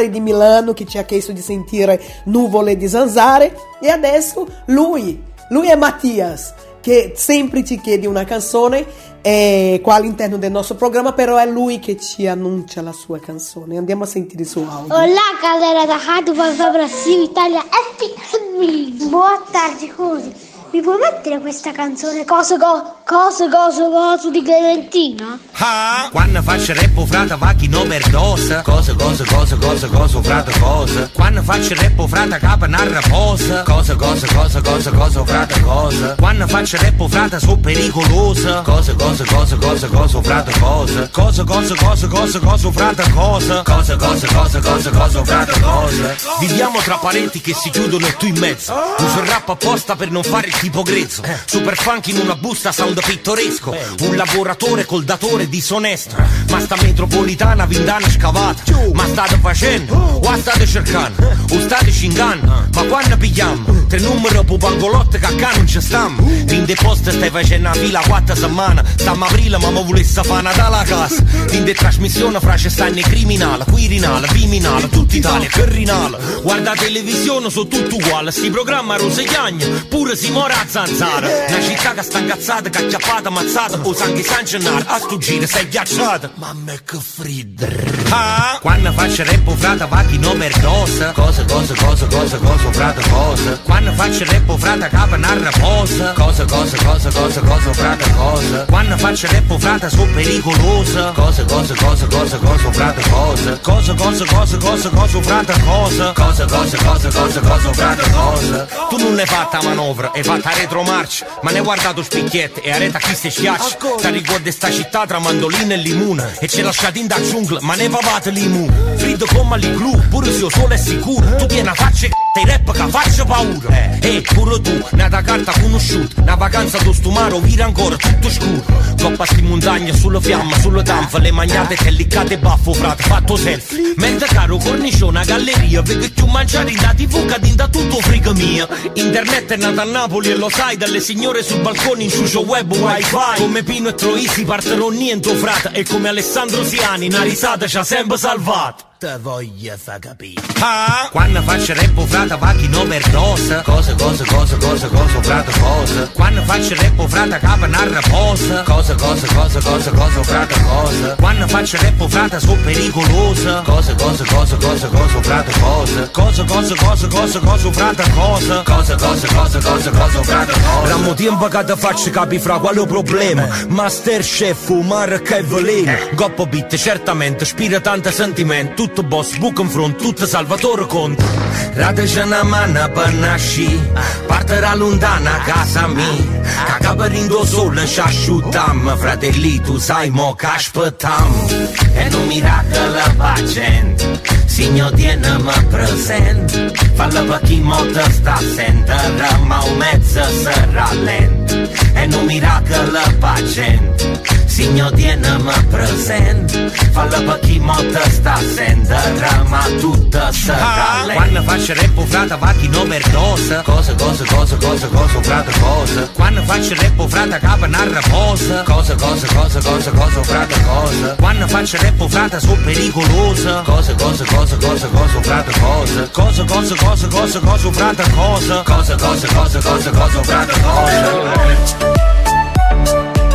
Mari di Milano che ci ha chiesto di sentire Nuvole di Zanzare e adesso lui, lui è Mattias che sempre ci chiede una canzone eh, qua all'interno del nostro programma però è lui che ci annuncia la sua canzone andiamo a sentire il suo audio Olá, galera da Rádio Vai Brasil, Itália FM. Boa tarde, Cose. Mi puoi mettere questa canzone? Cosa, co, cosa, cosa, cosa di Clementina? Ah, quando faccio rap frata va chi non perdosa Cosa, cosa, cosa, cosa, cosa, frata, cosa Quando faccio rap frata capa narra posa Cosa, cosa, cosa, cosa, cosa, frata, cosa Quando faccio rap frata so pericolosa Cosa, cosa, cosa, cosa, cosa, frata, cosa Cosa, cosa, cosa, cosa, cosa, frata, cosa Cosa, cosa, cosa, cosa, cosa, frata, cosa Viviamo tra parenti che si chiudono e tu in mezzo Uso il rap apposta per non fare il tipo grezzo Super funk in una busta sound pittoresco Un lavoratore col datore disonesto Ma sta metropolitana vindana scavata Ma state facendo? O state cercando? O state cingando? Ma quando pigliamo? Tre numeri per pangolotte che a ca non ci stiamo In deposto stai facendo una fila quattro settimane Stiamo aprile ma mi volesse fare Natale a casa. In de trasmissione fra ci stanno i criminali Quirinale, Viminale, tutta Italia, Ferrinale. Guarda televisione sono tutto uguale. Sti programma rosegagna Pure si mora a zanzara Una città che sta incazzata, che acchiappata, ammazzata O sangue sancenare, a sto giro sei ghiacciata Mamma che fredda Ah, quando faccio rap frata va chi non perdosa Cosa, cosa, cosa, cosa, cosa, frata, cosa Quando faccio rap frata capa narra posa Cosa, cosa, cosa, cosa, cosa, frata, cosa Quando faccio rap frata so pericolosa Cosa, cosa, cosa, cosa, cosa, frata, cosa Cosa, cosa, cosa, cosa, cosa, frata, cosa Cosa, cosa, cosa, cosa, cosa, frata, cosa Tu non l'hai fatta manovra, hai fatta retromarcia Ma ne hai guardato spicchiette e areta chi se schiaccia. Ti ricordi sta città tra mandolina e limone E ci lasciati in da giungla, ma ne pavate limu Friddo come all'igloo, pure se io solo è sicuro. Tu tieni a faccia e i rap che faccia paura. E pure tu, nata carta conosciuta Una vacanza tu stumaro, vira ancora tutto scuro. Coppa sti montagna sulla fiamma, sulla tanfa Le magnate che liccate baffo frate, fatto selfie. Mentre caro cornicione galleria Vedo più mangiare da tv che da tutto frigo mia. Internet è nata a Napoli e lo sai Dalle signore sul balcone in ciucio web wifi. Come Pino e Troisi parterò niente frate E come Alessandro Siani una risata ci ha sempre salvato Te voglio fa capire Ah, quando faccio rap frata va chi non perdosa Cosa, cosa, cosa, cosa, cosa, frata, cosa Quando faccio rap frata capa narra posa Cosa, cosa, cosa, cosa, cosa, frata, cosa Quando faccio rap frata so pericolosa Cosa, cosa, cosa, cosa, cosa, frata, cosa Cosa, cosa, cosa, cosa, cosa, frata, cosa Cosa, cosa, cosa, cosa, cosa, frata, cosa Rammo tempo che ti faccio capi fra quale problema Masterchef, fumare che veleno Goppo beat certamente, spira tanto sentimento Tutto boss, book in front, tutto Salvatore Conte Rateci una mano per nasci Parterà lontana casa mia Che caperindo sole ci asciuttam Fratelli tu sai mo che aspettam E non miracolo pa gente Signor tienimi presente Falla per chi mo te sta a sentire Ma un mezzo sarà lento E non miracolo pa gente Signor tienimi presente Falla per chi mo te sta a sentire Ma tutta sarà lento Quando faccio rap frata va chi non perdosa Cosa, cosa, cosa, cosa, cosa, frata, cosa. Quando faccio rap frata capa narra posa Cosa, cosa, cosa, cosa, cosa, frata, cosa. Quando faccio rap frata so pericolosa. Cosa, cosa, cosa, cosa, cosa, frata, cosa. Cosa, cosa, cosa, cosa, cosa, frata, cosa. Cosa, cosa, cosa, cosa, cosa, frata, cosa.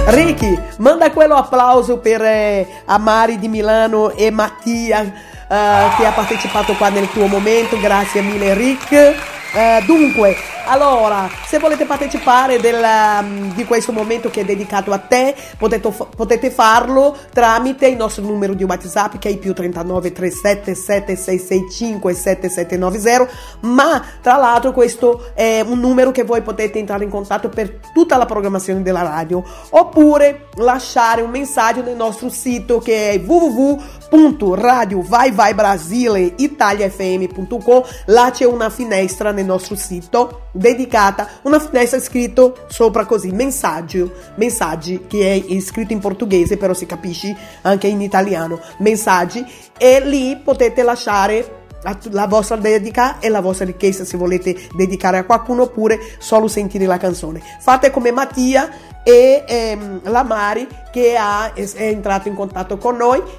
Ricky, manda quello applauso per eh, a Mari di Milano e Mattia eh, che ha partecipato qua nel tuo momento, grazie mille Rick. Eh, dunque, Allora, se volete partecipare del, um, di questo momento che è dedicato a te, potete, potete farlo tramite il nostro numero di WhatsApp che è il più 39 37 7665 7790, ma tra l'altro questo è un numero che voi potete entrare in contatto per tutta la programmazione della radio, oppure lasciare un messaggio nel nostro sito che è www.radiovaivaibrasileitaliafm.com, là c'è una finestra nel nostro sito dedicata, una finestra scritto sopra così, messaggio, messaggi, che è scritto in portoghese, però si capisce anche in italiano, messaggi, e lì potete lasciare la vostra dedica e la vostra richiesta se volete dedicare a qualcuno oppure solo sentire la canzone. Fate come Mattia e ehm, la Mari che ha, è, è, entrato in contatto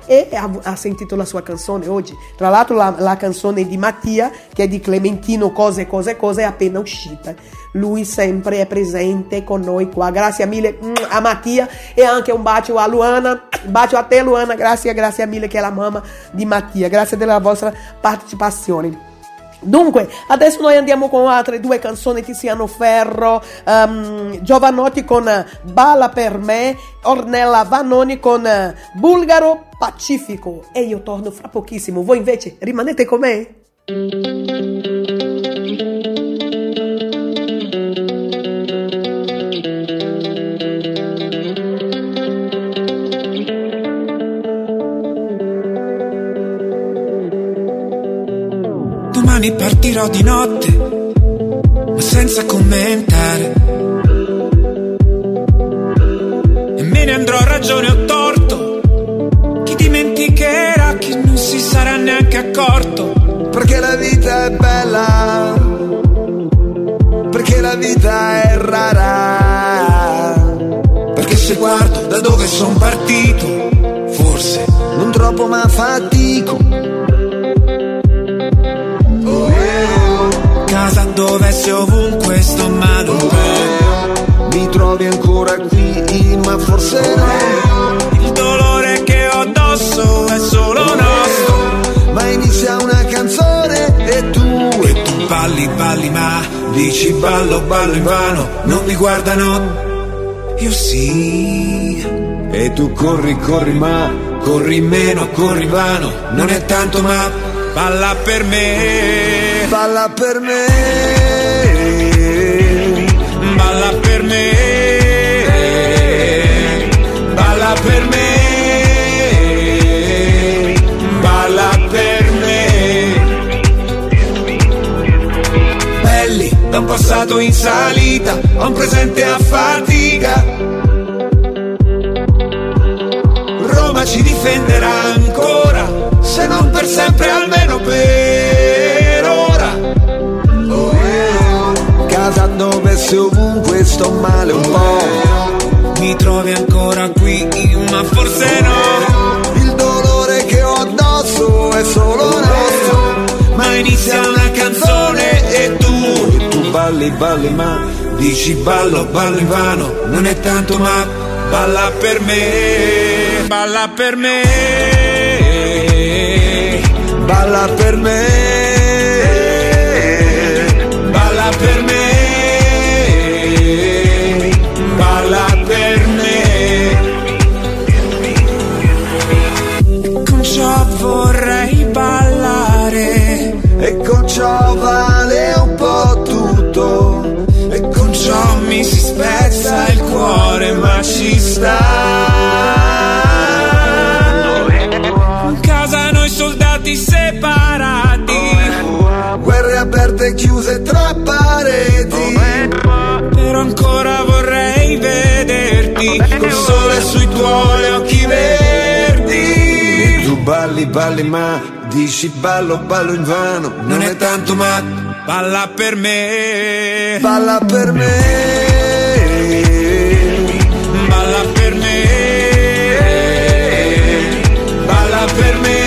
e ha, ha sentito la sua canzone oggi. Tra l'altro la, la, canzone di Mattia, che è di Clementino Cose, Cose, Cose, è appena uscita. Lui sempre è presente con noi qua. Grazie mille mm, a Mattia e anche un bacio a Luana. Bacio a te Luana, grazie, grazie mille che è la mamma di Mattia. Grazie della vostra partecipazione. Dunque, adesso noi andiamo con altre due canzoni Tiziano Ferro, um, Giovanotti con Balla per me, Ornella Vanoni con Bulgaro Pacifico. E io torno fra pochissimo. Voi invece rimanete con me? Domani partirò di notte, ma senza commentare. E me ne andrò a ragione o torto. Chi dimenticherà, chi non si sarà neanche accorto. Perché la vita è bella, perché la vita è rara. Perché se guardo da dove sono partito, forse non troppo ma fatico casa dove sei ovunque sto male. Mi trovi ancora qui, ma forse no. Il dolore che ho addosso è solo nostro. Ma inizia una canzone e tu. E tu balli, balli, ma dici ballo, ballo in vano. Non mi guardano. Io sì. E tu corri, corri, ma corri meno, corri vano. Non è tanto, ma balla per me. Balla per me. Balla per me. Balla per me. Balla per me. Belli da un passato in salita A un presente a fatica. Roma ci difenderà sei ovunque sto male un po'. Mi trovi ancora qui, ma forse no. Il dolore che ho addosso è solo nostro. Ma inizia una canzone e tu. E tu balli, balli, ma dici ballo, ballo in vano. Non è tanto, ma balla per me. Balla per me. Balla per me. Balla per me. Ci sta. In casa noi soldati separati. Guerre aperte e chiuse tra pareti. Però ancora vorrei vederti. Col sole sui tuoi occhi verdi. E tu balli balli ma Dici ballo, ballo in vano. Non è tanto ma balla per me. Balla per me Me.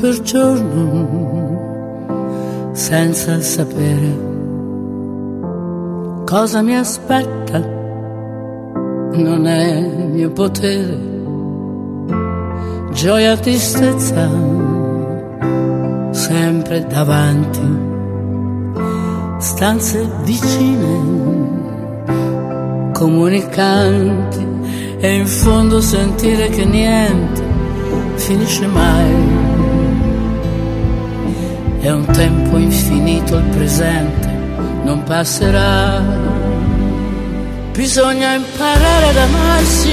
Per giorno, senza sapere cosa mi aspetta, non è mio potere, gioia, tristezza, sempre davanti stanze vicine, comunicanti e in fondo sentire che niente finisce mai. È un tempo infinito il presente, non passerà. Bisogna imparare ad amarsi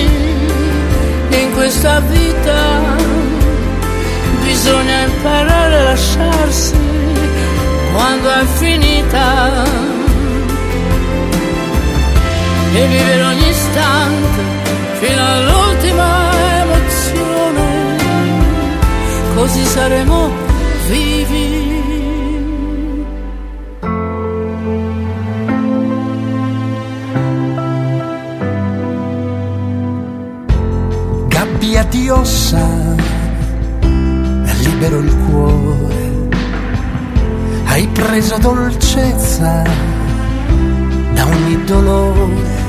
in questa vita, bisogna imparare a lasciarsi quando è finita. E vivere ogni istante fino all'ultima emozione, così saremo vivi. Di ossa, libero il cuore hai preso dolcezza da ogni dolore.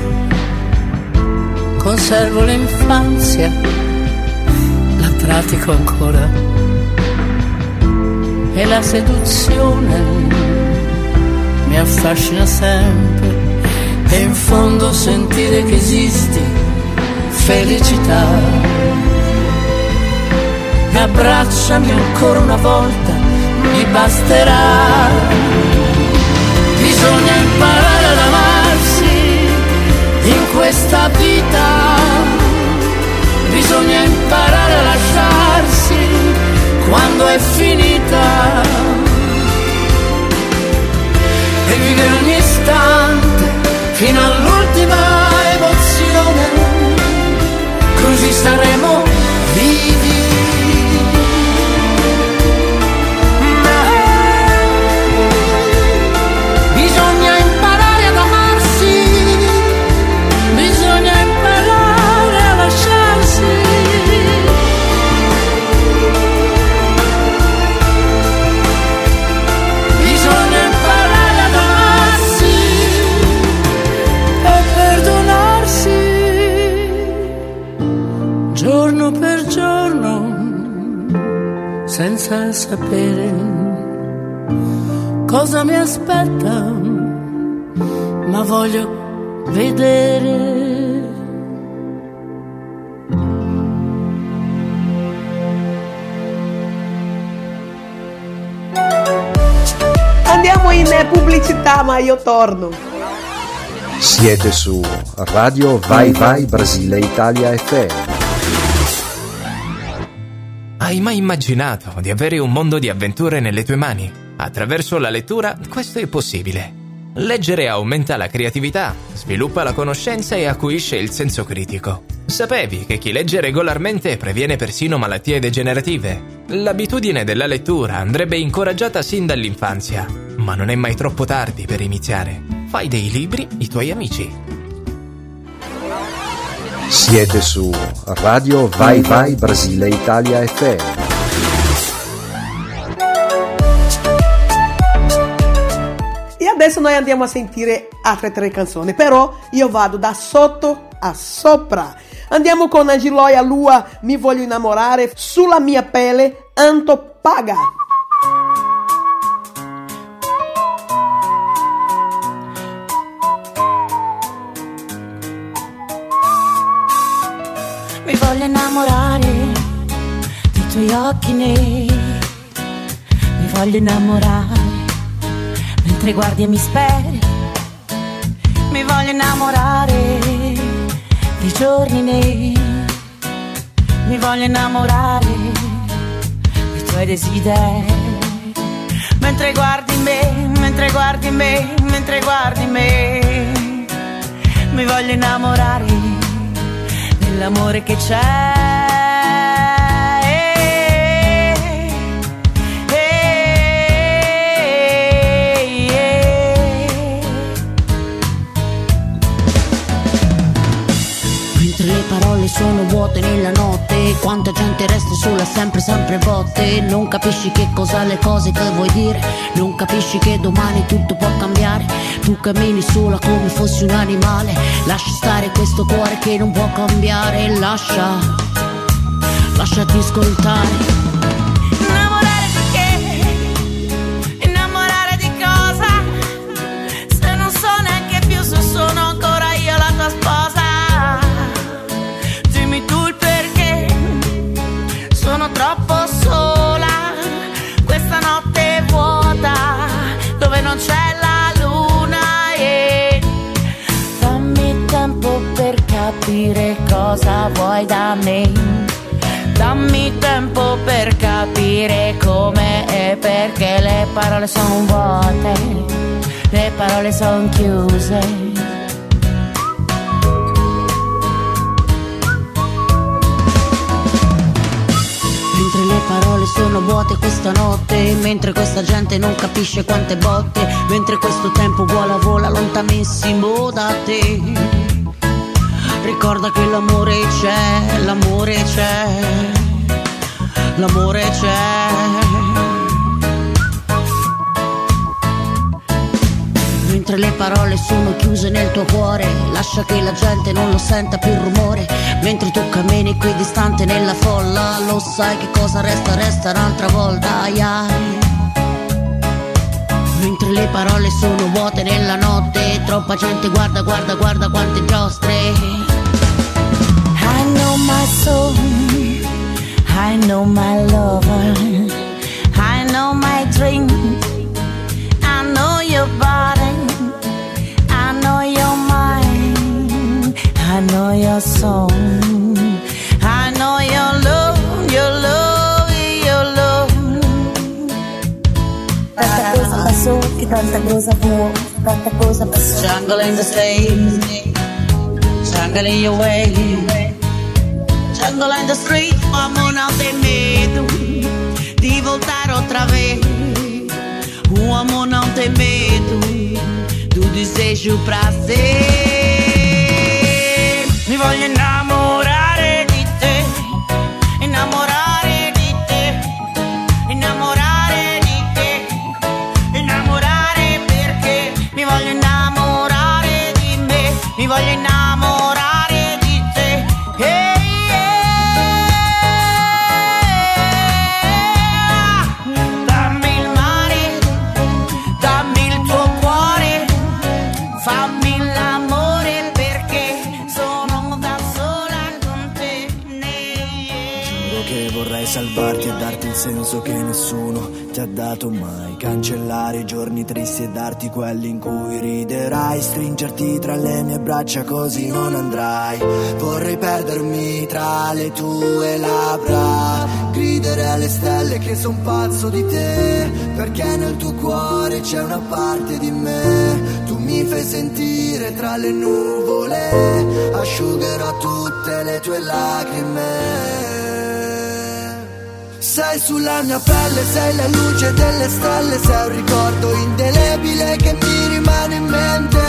Conservo l'infanzia, la pratico ancora. E la seduzione mi affascina sempre. E in fondo sentire che esisti, felicità. Abbracciami ancora una volta mi basterà. Bisogna imparare ad amarsi in questa vita, bisogna imparare a lasciarsi quando è finita e vivere ogni istante fino all'ultima così saremo sapere cosa mi aspetta, ma voglio vedere. Andiamo in pubblicità, ma io torno. Siete su Radio Vai Vai Brasile Italia FM. Hai mai immaginato di avere un mondo di avventure nelle tue mani? Attraverso la lettura questo è possibile. Leggere aumenta la creatività, sviluppa la conoscenza e acuisce il senso critico. Sapevi che chi legge regolarmente previene persino malattie degenerative? L'abitudine della lettura andrebbe incoraggiata sin dall'infanzia, ma non è mai troppo tardi per iniziare. Fai dei libri i tuoi amici. Siete su Radio Vai Vai Brasile Italia FM. E adesso noi andiamo a sentire altre tre canzoni, però io vado da sotto a sopra. Andiamo con Angiloia Lua, Mi voglio innamorare, Sulla mia pelle, Anto Paga. Innamorare dei tuoi occhi neri. Mi voglio innamorare mentre guardi e mi speri. Mi voglio innamorare dei giorni neri. Mi voglio innamorare dei tuoi desideri. Mentre guardi me, mentre guardi me, mentre guardi me. Mi voglio innamorare dell'amore che c'è. Sono vuote nella notte Quanta gente resta sola sempre sempre botte. Non capisci che cosa le cose che vuoi dire Non capisci che domani tutto può cambiare. Tu cammini sola come fossi un animale Lascia stare questo cuore che non può cambiare. Lascia, lasciati ascoltare capire cosa vuoi da me Dammi tempo per capire come e perché le parole sono vuote, le parole sono chiuse. Parole sono vuote questa notte, mentre questa gente non capisce quante botte, mentre questo tempo vola vola lontanissimo da te. Ricorda che l'amore c'è, l'amore c'è, l'amore c'è. Mentre le parole sono chiuse nel tuo cuore, lascia che la gente non lo senta più il rumore. Mentre tu cammini qui distante nella folla, lo sai che cosa resta, resta un'altra volta. Ai ai. Mentre le parole sono vuote nella notte, troppa gente guarda, guarda, guarda quante giostre. I know my soul, I know my lover, I know my dream. I know your body, I know your mind, I know your soul. I know your love, your love, your love. Tanta cosa passò e tanta cosa vuoi, tanta cosa passò. Jungle in the state, jungle in your way. Jungle in the street, amor não tem medo de voltar outra vez. O amor não tem medo do desejo pra ser. Mi voglio innamorare senso che nessuno ti ha dato mai. Cancellare i giorni tristi e darti quelli in cui riderai. Stringerti tra le mie braccia così non andrai. Vorrei perdermi tra le tue labbra. Gridere alle stelle che son pazzo di te. Perché nel tuo cuore c'è una parte di me. Tu mi fai sentire tra le nuvole. Asciugherò tutte le tue lacrime. Sei sulla mia pelle, sei la luce delle stelle, sei un ricordo indelebile che mi rimane in mente.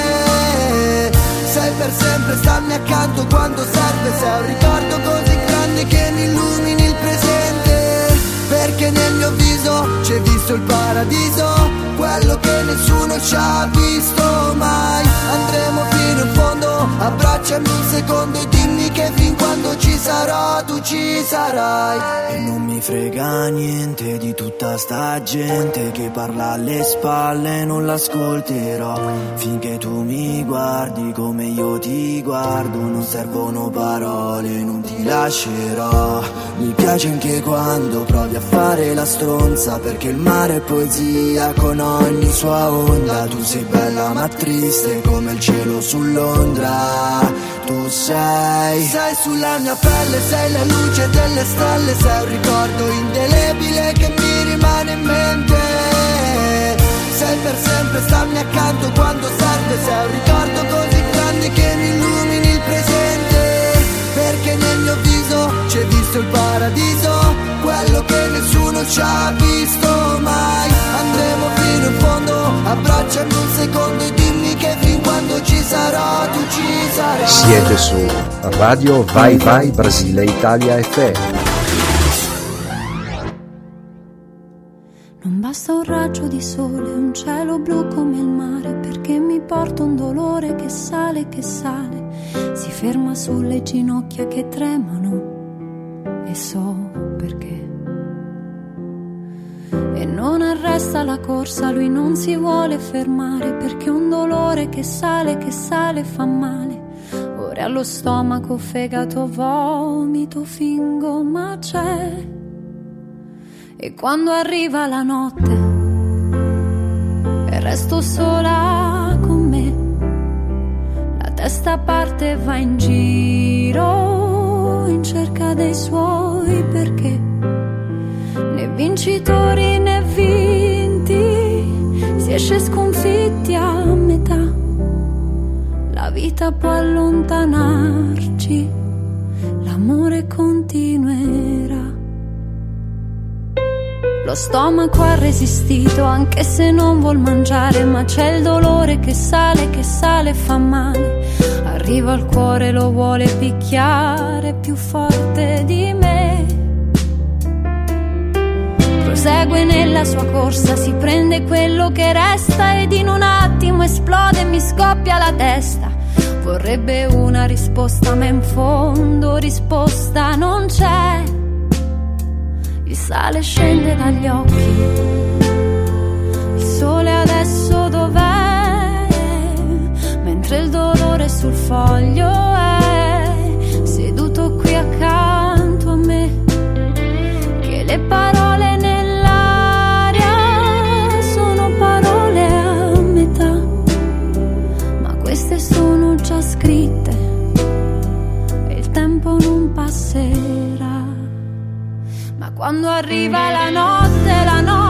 Sei per sempre, stammi accanto quando serve, sei un ricordo così grande che mi illumini il presente. Perché nel mio viso c'è visto il paradiso, quello che nessuno ci ha visto mai. Andremo fino in fondo, abbracciami un secondo e dimmi che fin quando ci sarò tu ci sarai. E non mi frega niente di tutta sta gente che parla alle spalle, non l'ascolterò. Finché tu mi guardi come io ti guardo, non servono parole, non ti lascerò. Mi piace anche quando provi a fare la stronza, perché il mare è poesia con ogni sua onda. Tu sei bella ma triste come il cielo su Londra. Tu sei, sei sulla mia pelle, sei la luce delle stelle, sei un ricordo indelebile che mi rimane in mente. Sei per sempre, stammi accanto quando serve, sei un ricordo così grande che mi illumini il presente. Perché nel mio viso c'è visto il paradiso, quello che nessuno ci ha visto mai. Andremo fino in fondo, abbracciami un secondo e dimmi quando ci sarò tu ci sarai. Siete su Radio Vai Vai Brasile Italia FM. Non basta un raggio di sole, un cielo blu come il mare, perché mi porta un dolore che sale, che sale, si ferma sulle ginocchia che tremano e so perché. E non arresta la corsa, lui non si vuole fermare, perché un dolore che sale, che sale fa male. Ora allo stomaco, fegato, vomito, fingo, ma c'è. E quando arriva la notte e resto sola con me, la testa parte e va in giro in cerca dei suoi perché né vincitori né vinti si esce sconfitti a metà. La vita può allontanarci, l'amore continuerà. Lo stomaco ha resistito anche se non vuol mangiare, ma c'è il dolore che sale, che sale e fa male. Arriva al cuore, lo vuole picchiare più forte di me. Prosegue nella sua corsa, si prende quello che resta ed in un attimo esplode e mi scoppia la testa. Vorrebbe una risposta, ma in fondo risposta non c'è. Il sale scende dagli occhi. Il sole adesso dov'è? Mentre il dolore sul foglio è seduto qui accanto a me. Che le parole passerà. Ma quando arriva la notte, la notte,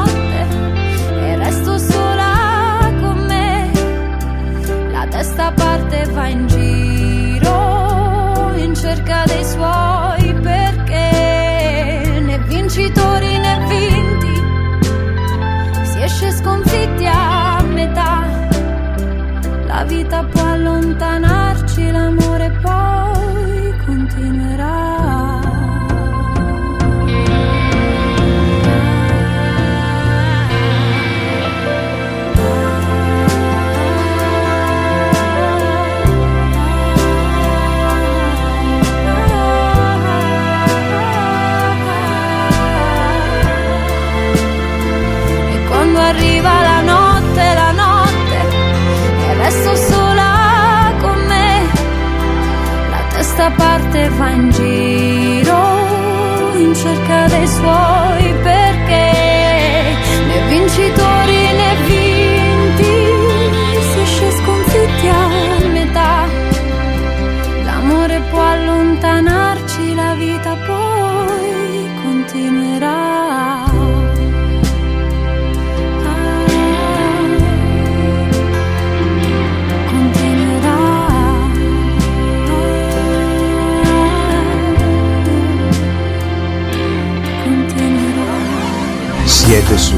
Siete su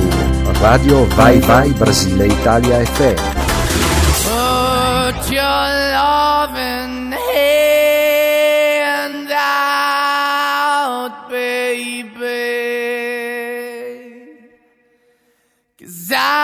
Radio Vai Vai Brasile Italia FM. Put your loving hand out, baby. Cause I'm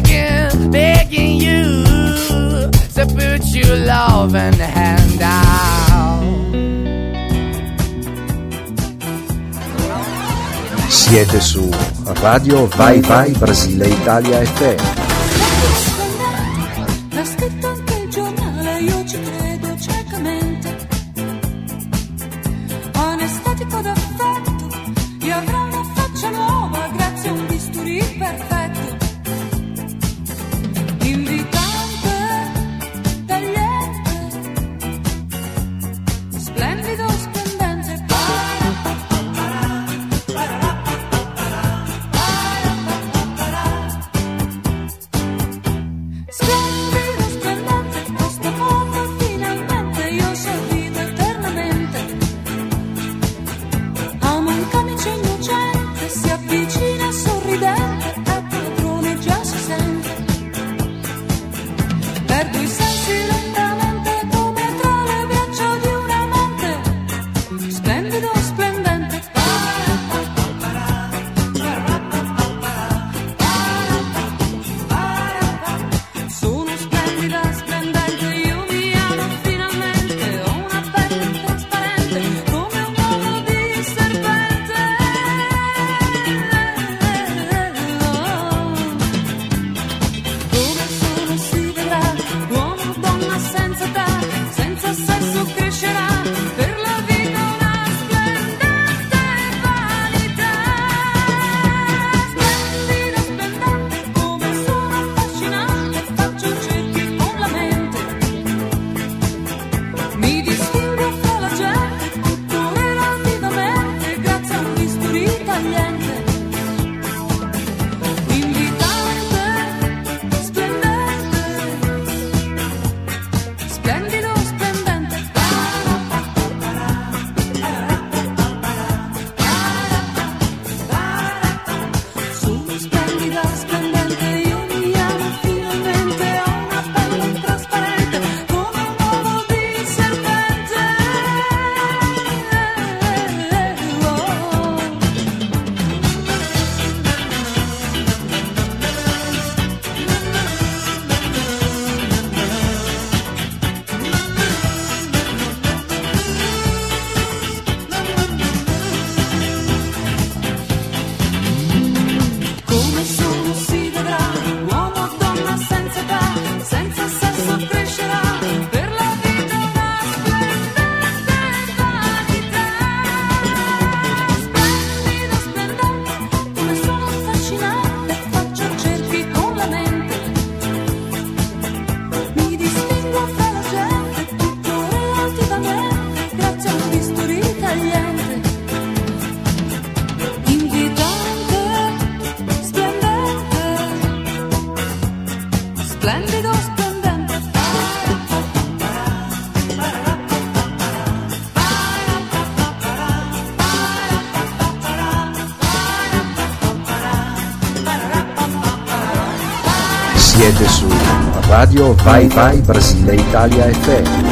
begging you to put your loving hand out. Siete su Radio Vai Vai Brasile Italia FM. Radio Vai Vai Brasile Italia FM.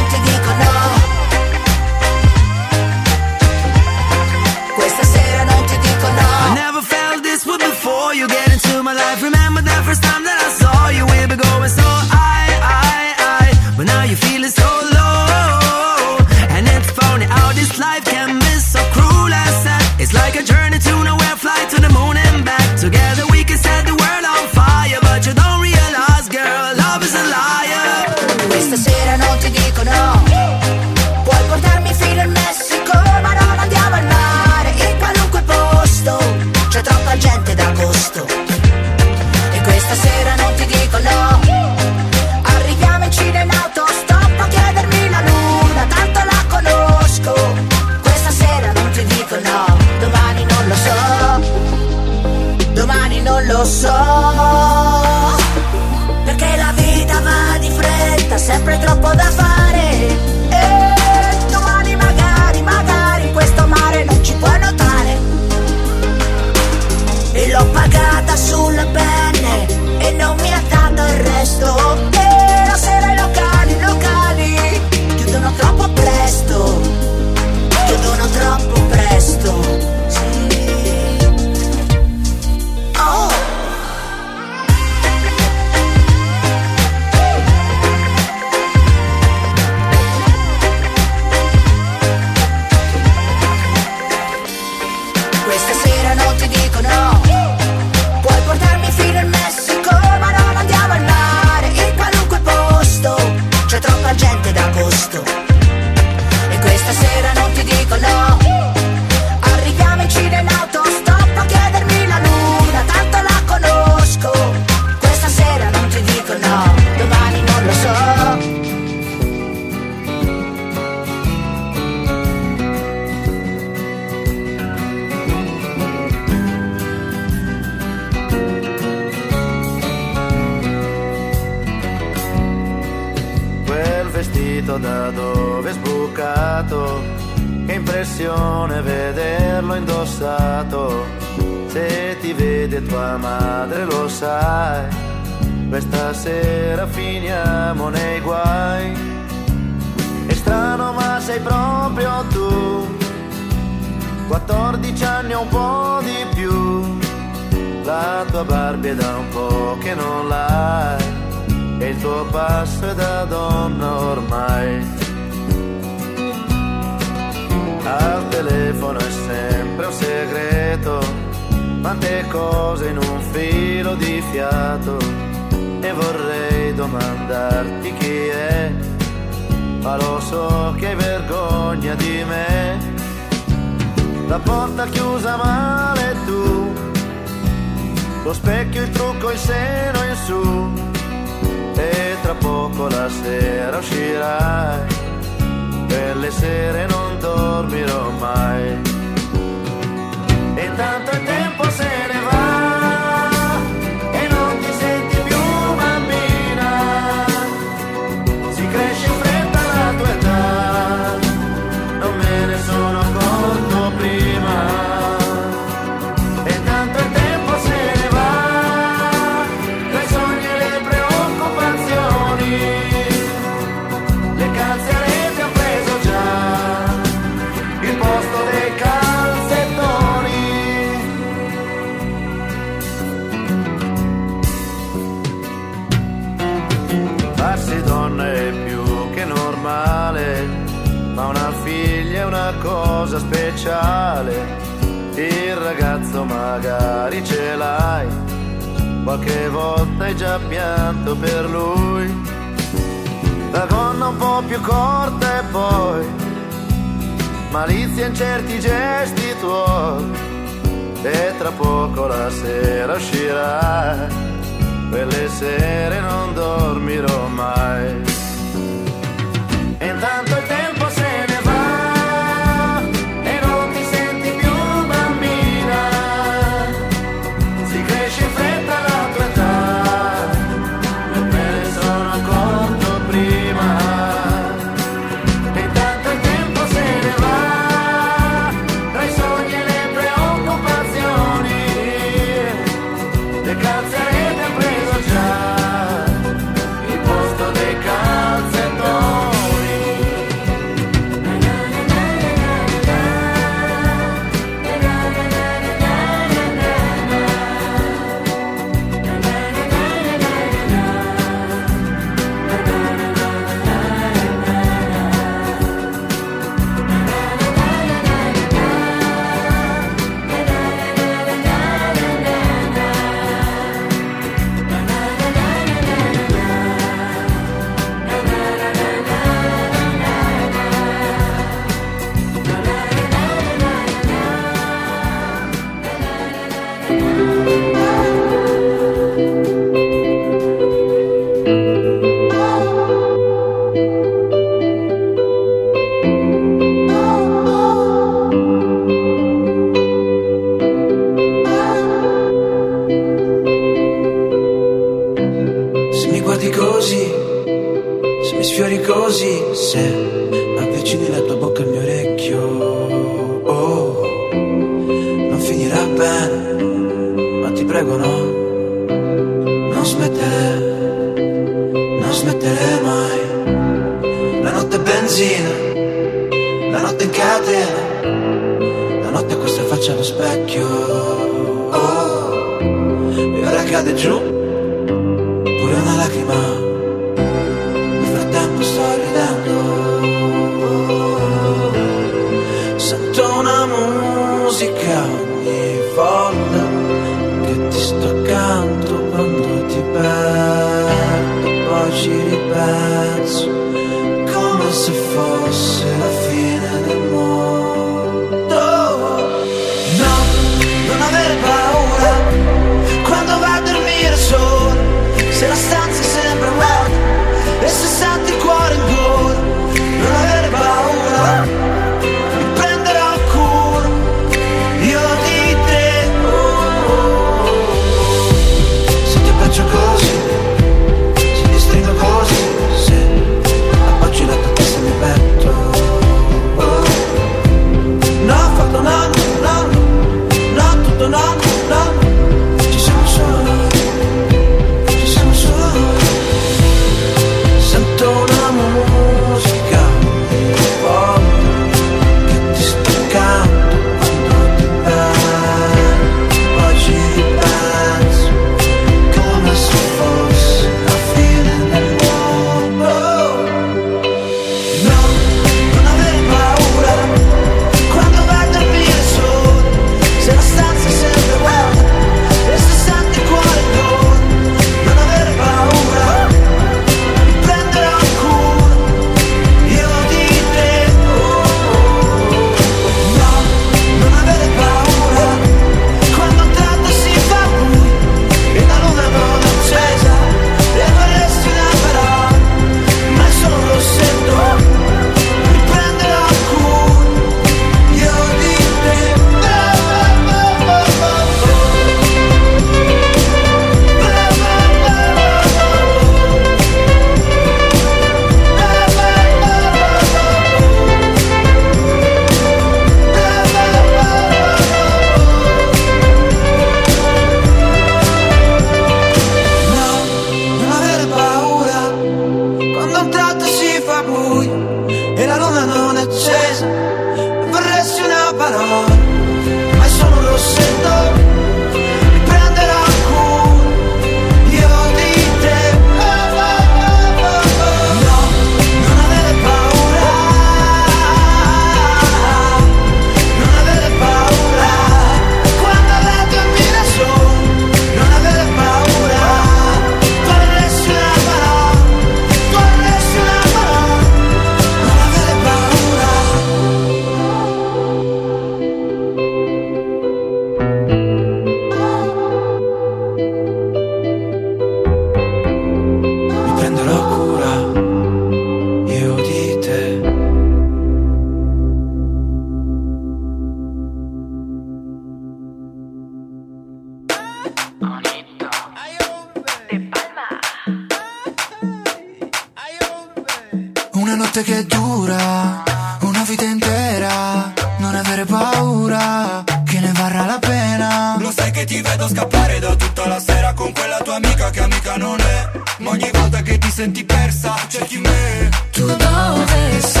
Una vita intera, non avere paura, che ne varrà la pena. Lo sai che ti vedo scappare da tutta la sera con quella tua amica che amica non è. Ma ogni volta che ti senti persa, cerchi me. Tu dove sei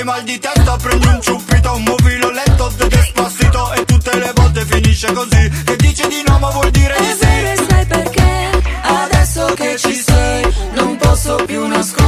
sei mal di testa, prendi un ciuppito, muovilo lento, te despacito e tutte le volte finisce così. Che dici di no ma vuol dire di E sai, sì. perché? Adesso che ci sei, non posso più nasconderti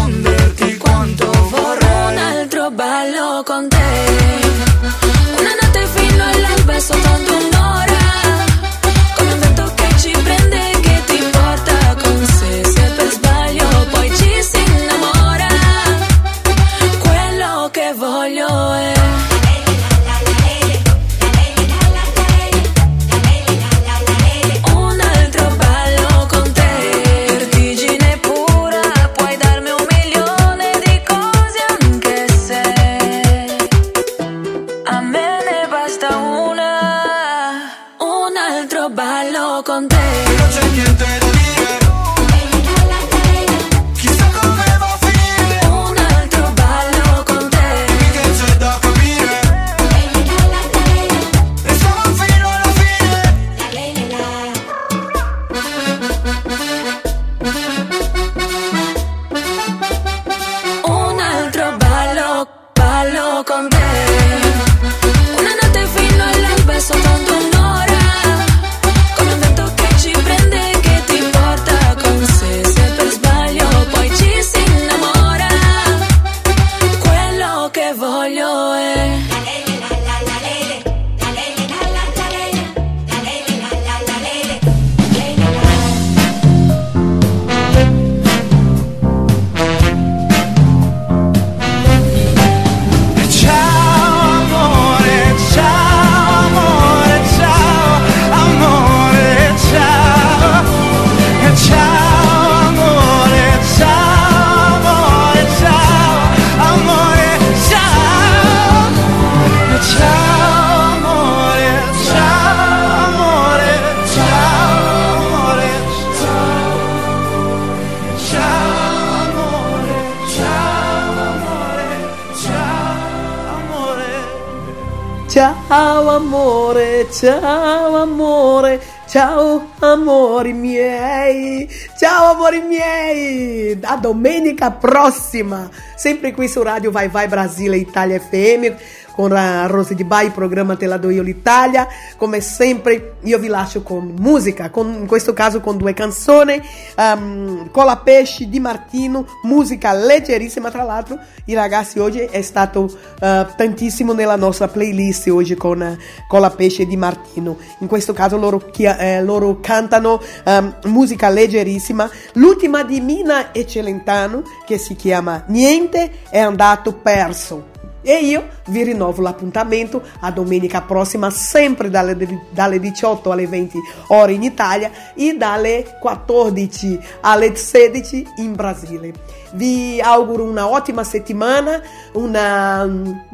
domenica prossima, sempre qui su Radio Vai Vai Brasile Italia FM, con a Rose di Bai, programma Te la do io l'Italia, come sempre io vi lascio con musica, con, in questo caso con due canzoni, um, Cola Pesce di Martino, musica leggerissima tra l'altro, i ragazzi oggi è stato eh, tantissimo nella nostra playlist oggi con eh, Cola Pesce di Martino. In questo caso loro, eh, loro cantano ehm, musica leggerissima. L'ultima di Mina e Celentano che si chiama Niente è andato perso. E io vi rinnovo l'appuntamento a domenica prossima, sempre dalle, dalle 18 alle 20 ore in Italia e dalle 14 alle 16 in Brasile. Vi auguro una ottima settimana, una,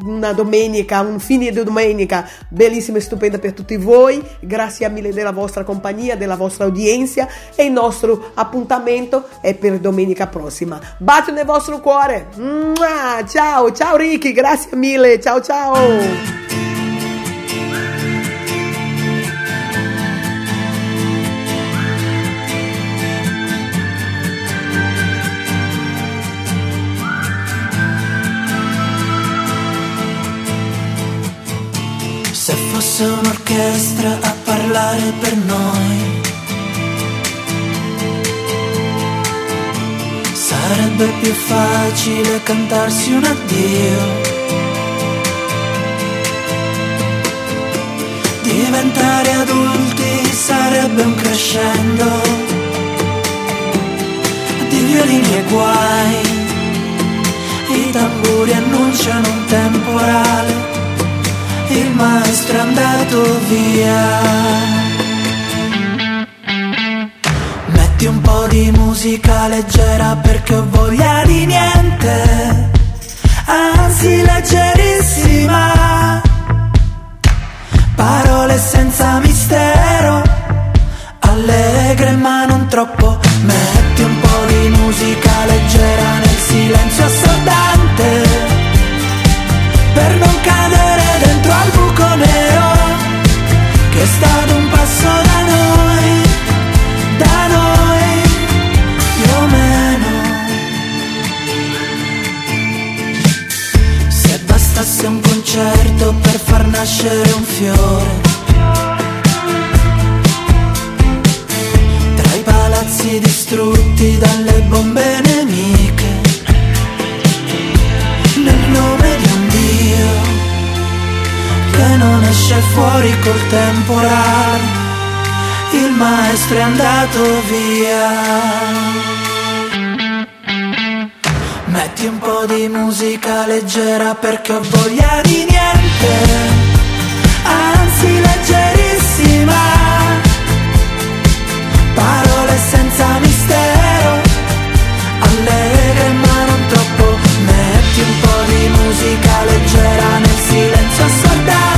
una domenica, un fine di domenica bellissima e stupenda per tutti voi. Grazie mille della vostra compagnia, della vostra udienza e il nostro appuntamento è per domenica prossima. Bacio nel vostro cuore. Ciao, ciao Ricky, grazie mille. Ciao ciao. Se fosse un'orchestra a parlare per noi Sarebbe più facile cantarsi un addio. Diventare adulti sarebbe un crescendo di violini e guai. I tamburi annunciano un temporale, il maestro è andato via. Metti un po' di musica leggera perché ho voglia di niente, anzi leggerissima. Parole senza mistero, allegre ma non troppo. Metti un po' di musica leggera nel silenzio assordante, per non cadere nascere un fiore. Tra i palazzi distrutti dalle bombe nemiche. Nel nome di un Dio che non esce fuori col temporale. Il maestro è andato via. Metti un po' di musica leggera perché ho voglia di niente, senza mistero, allegre ma non troppo. Metti un po' di musica leggera nel silenzio assordante,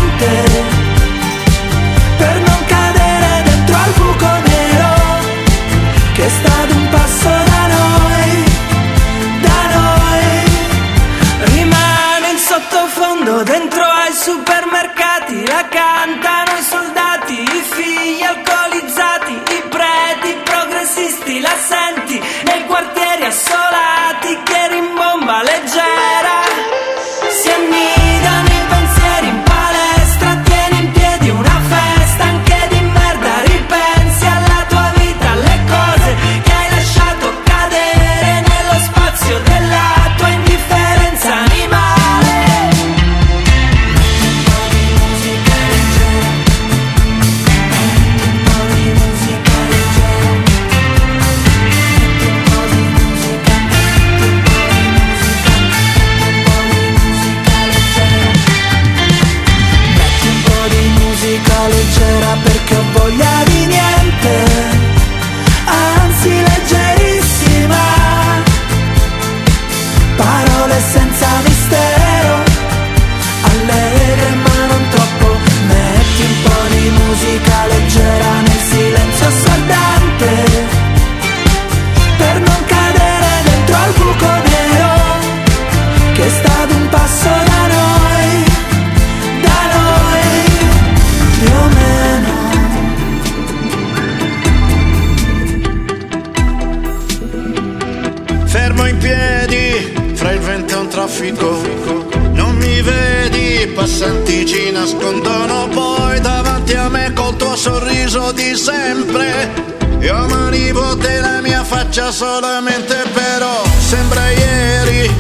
solamente però sembra ieri,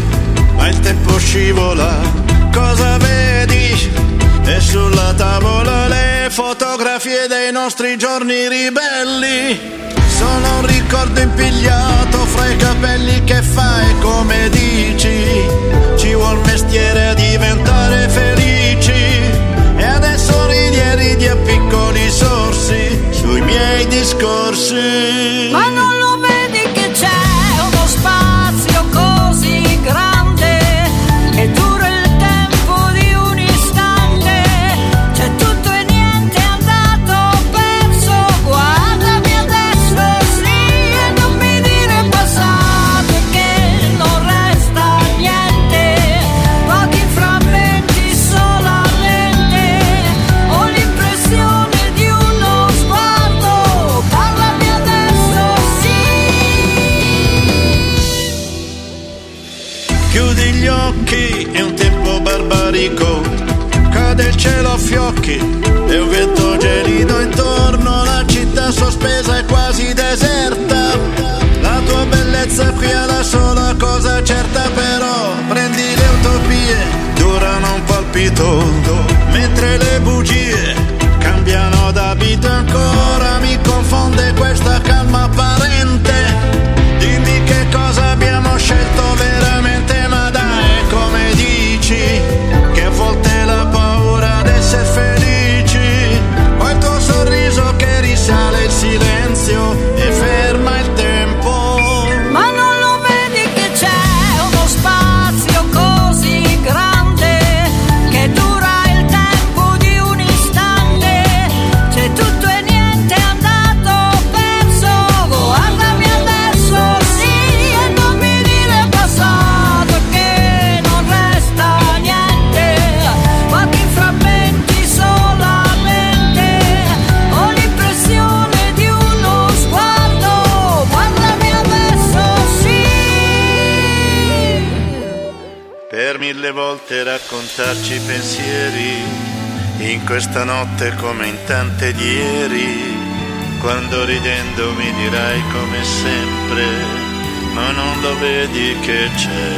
ma il tempo scivola. Cosa vedi? E sulla tavola le fotografie dei nostri giorni ribelli. Sono un ricordo impigliato fra i capelli che fai come dici. Ci vuol mestiere a diventare felici. E adesso ridi e ridi a piccoli sorsi sui miei discorsi. Palpito mentre le bugie cambiano d'abito ancora raccontarci i pensieri in questa notte come in tante di ieri, quando ridendo mi dirai come sempre, ma non lo vedi che c'è.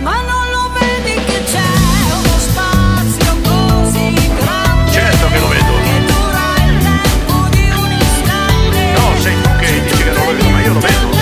Ma non lo vedi che c'è uno spazio così grande. Certo che lo vedo. Che dura il tempo di un istante. No, sei tu che dici che non lo vedo, ma io lo vedo.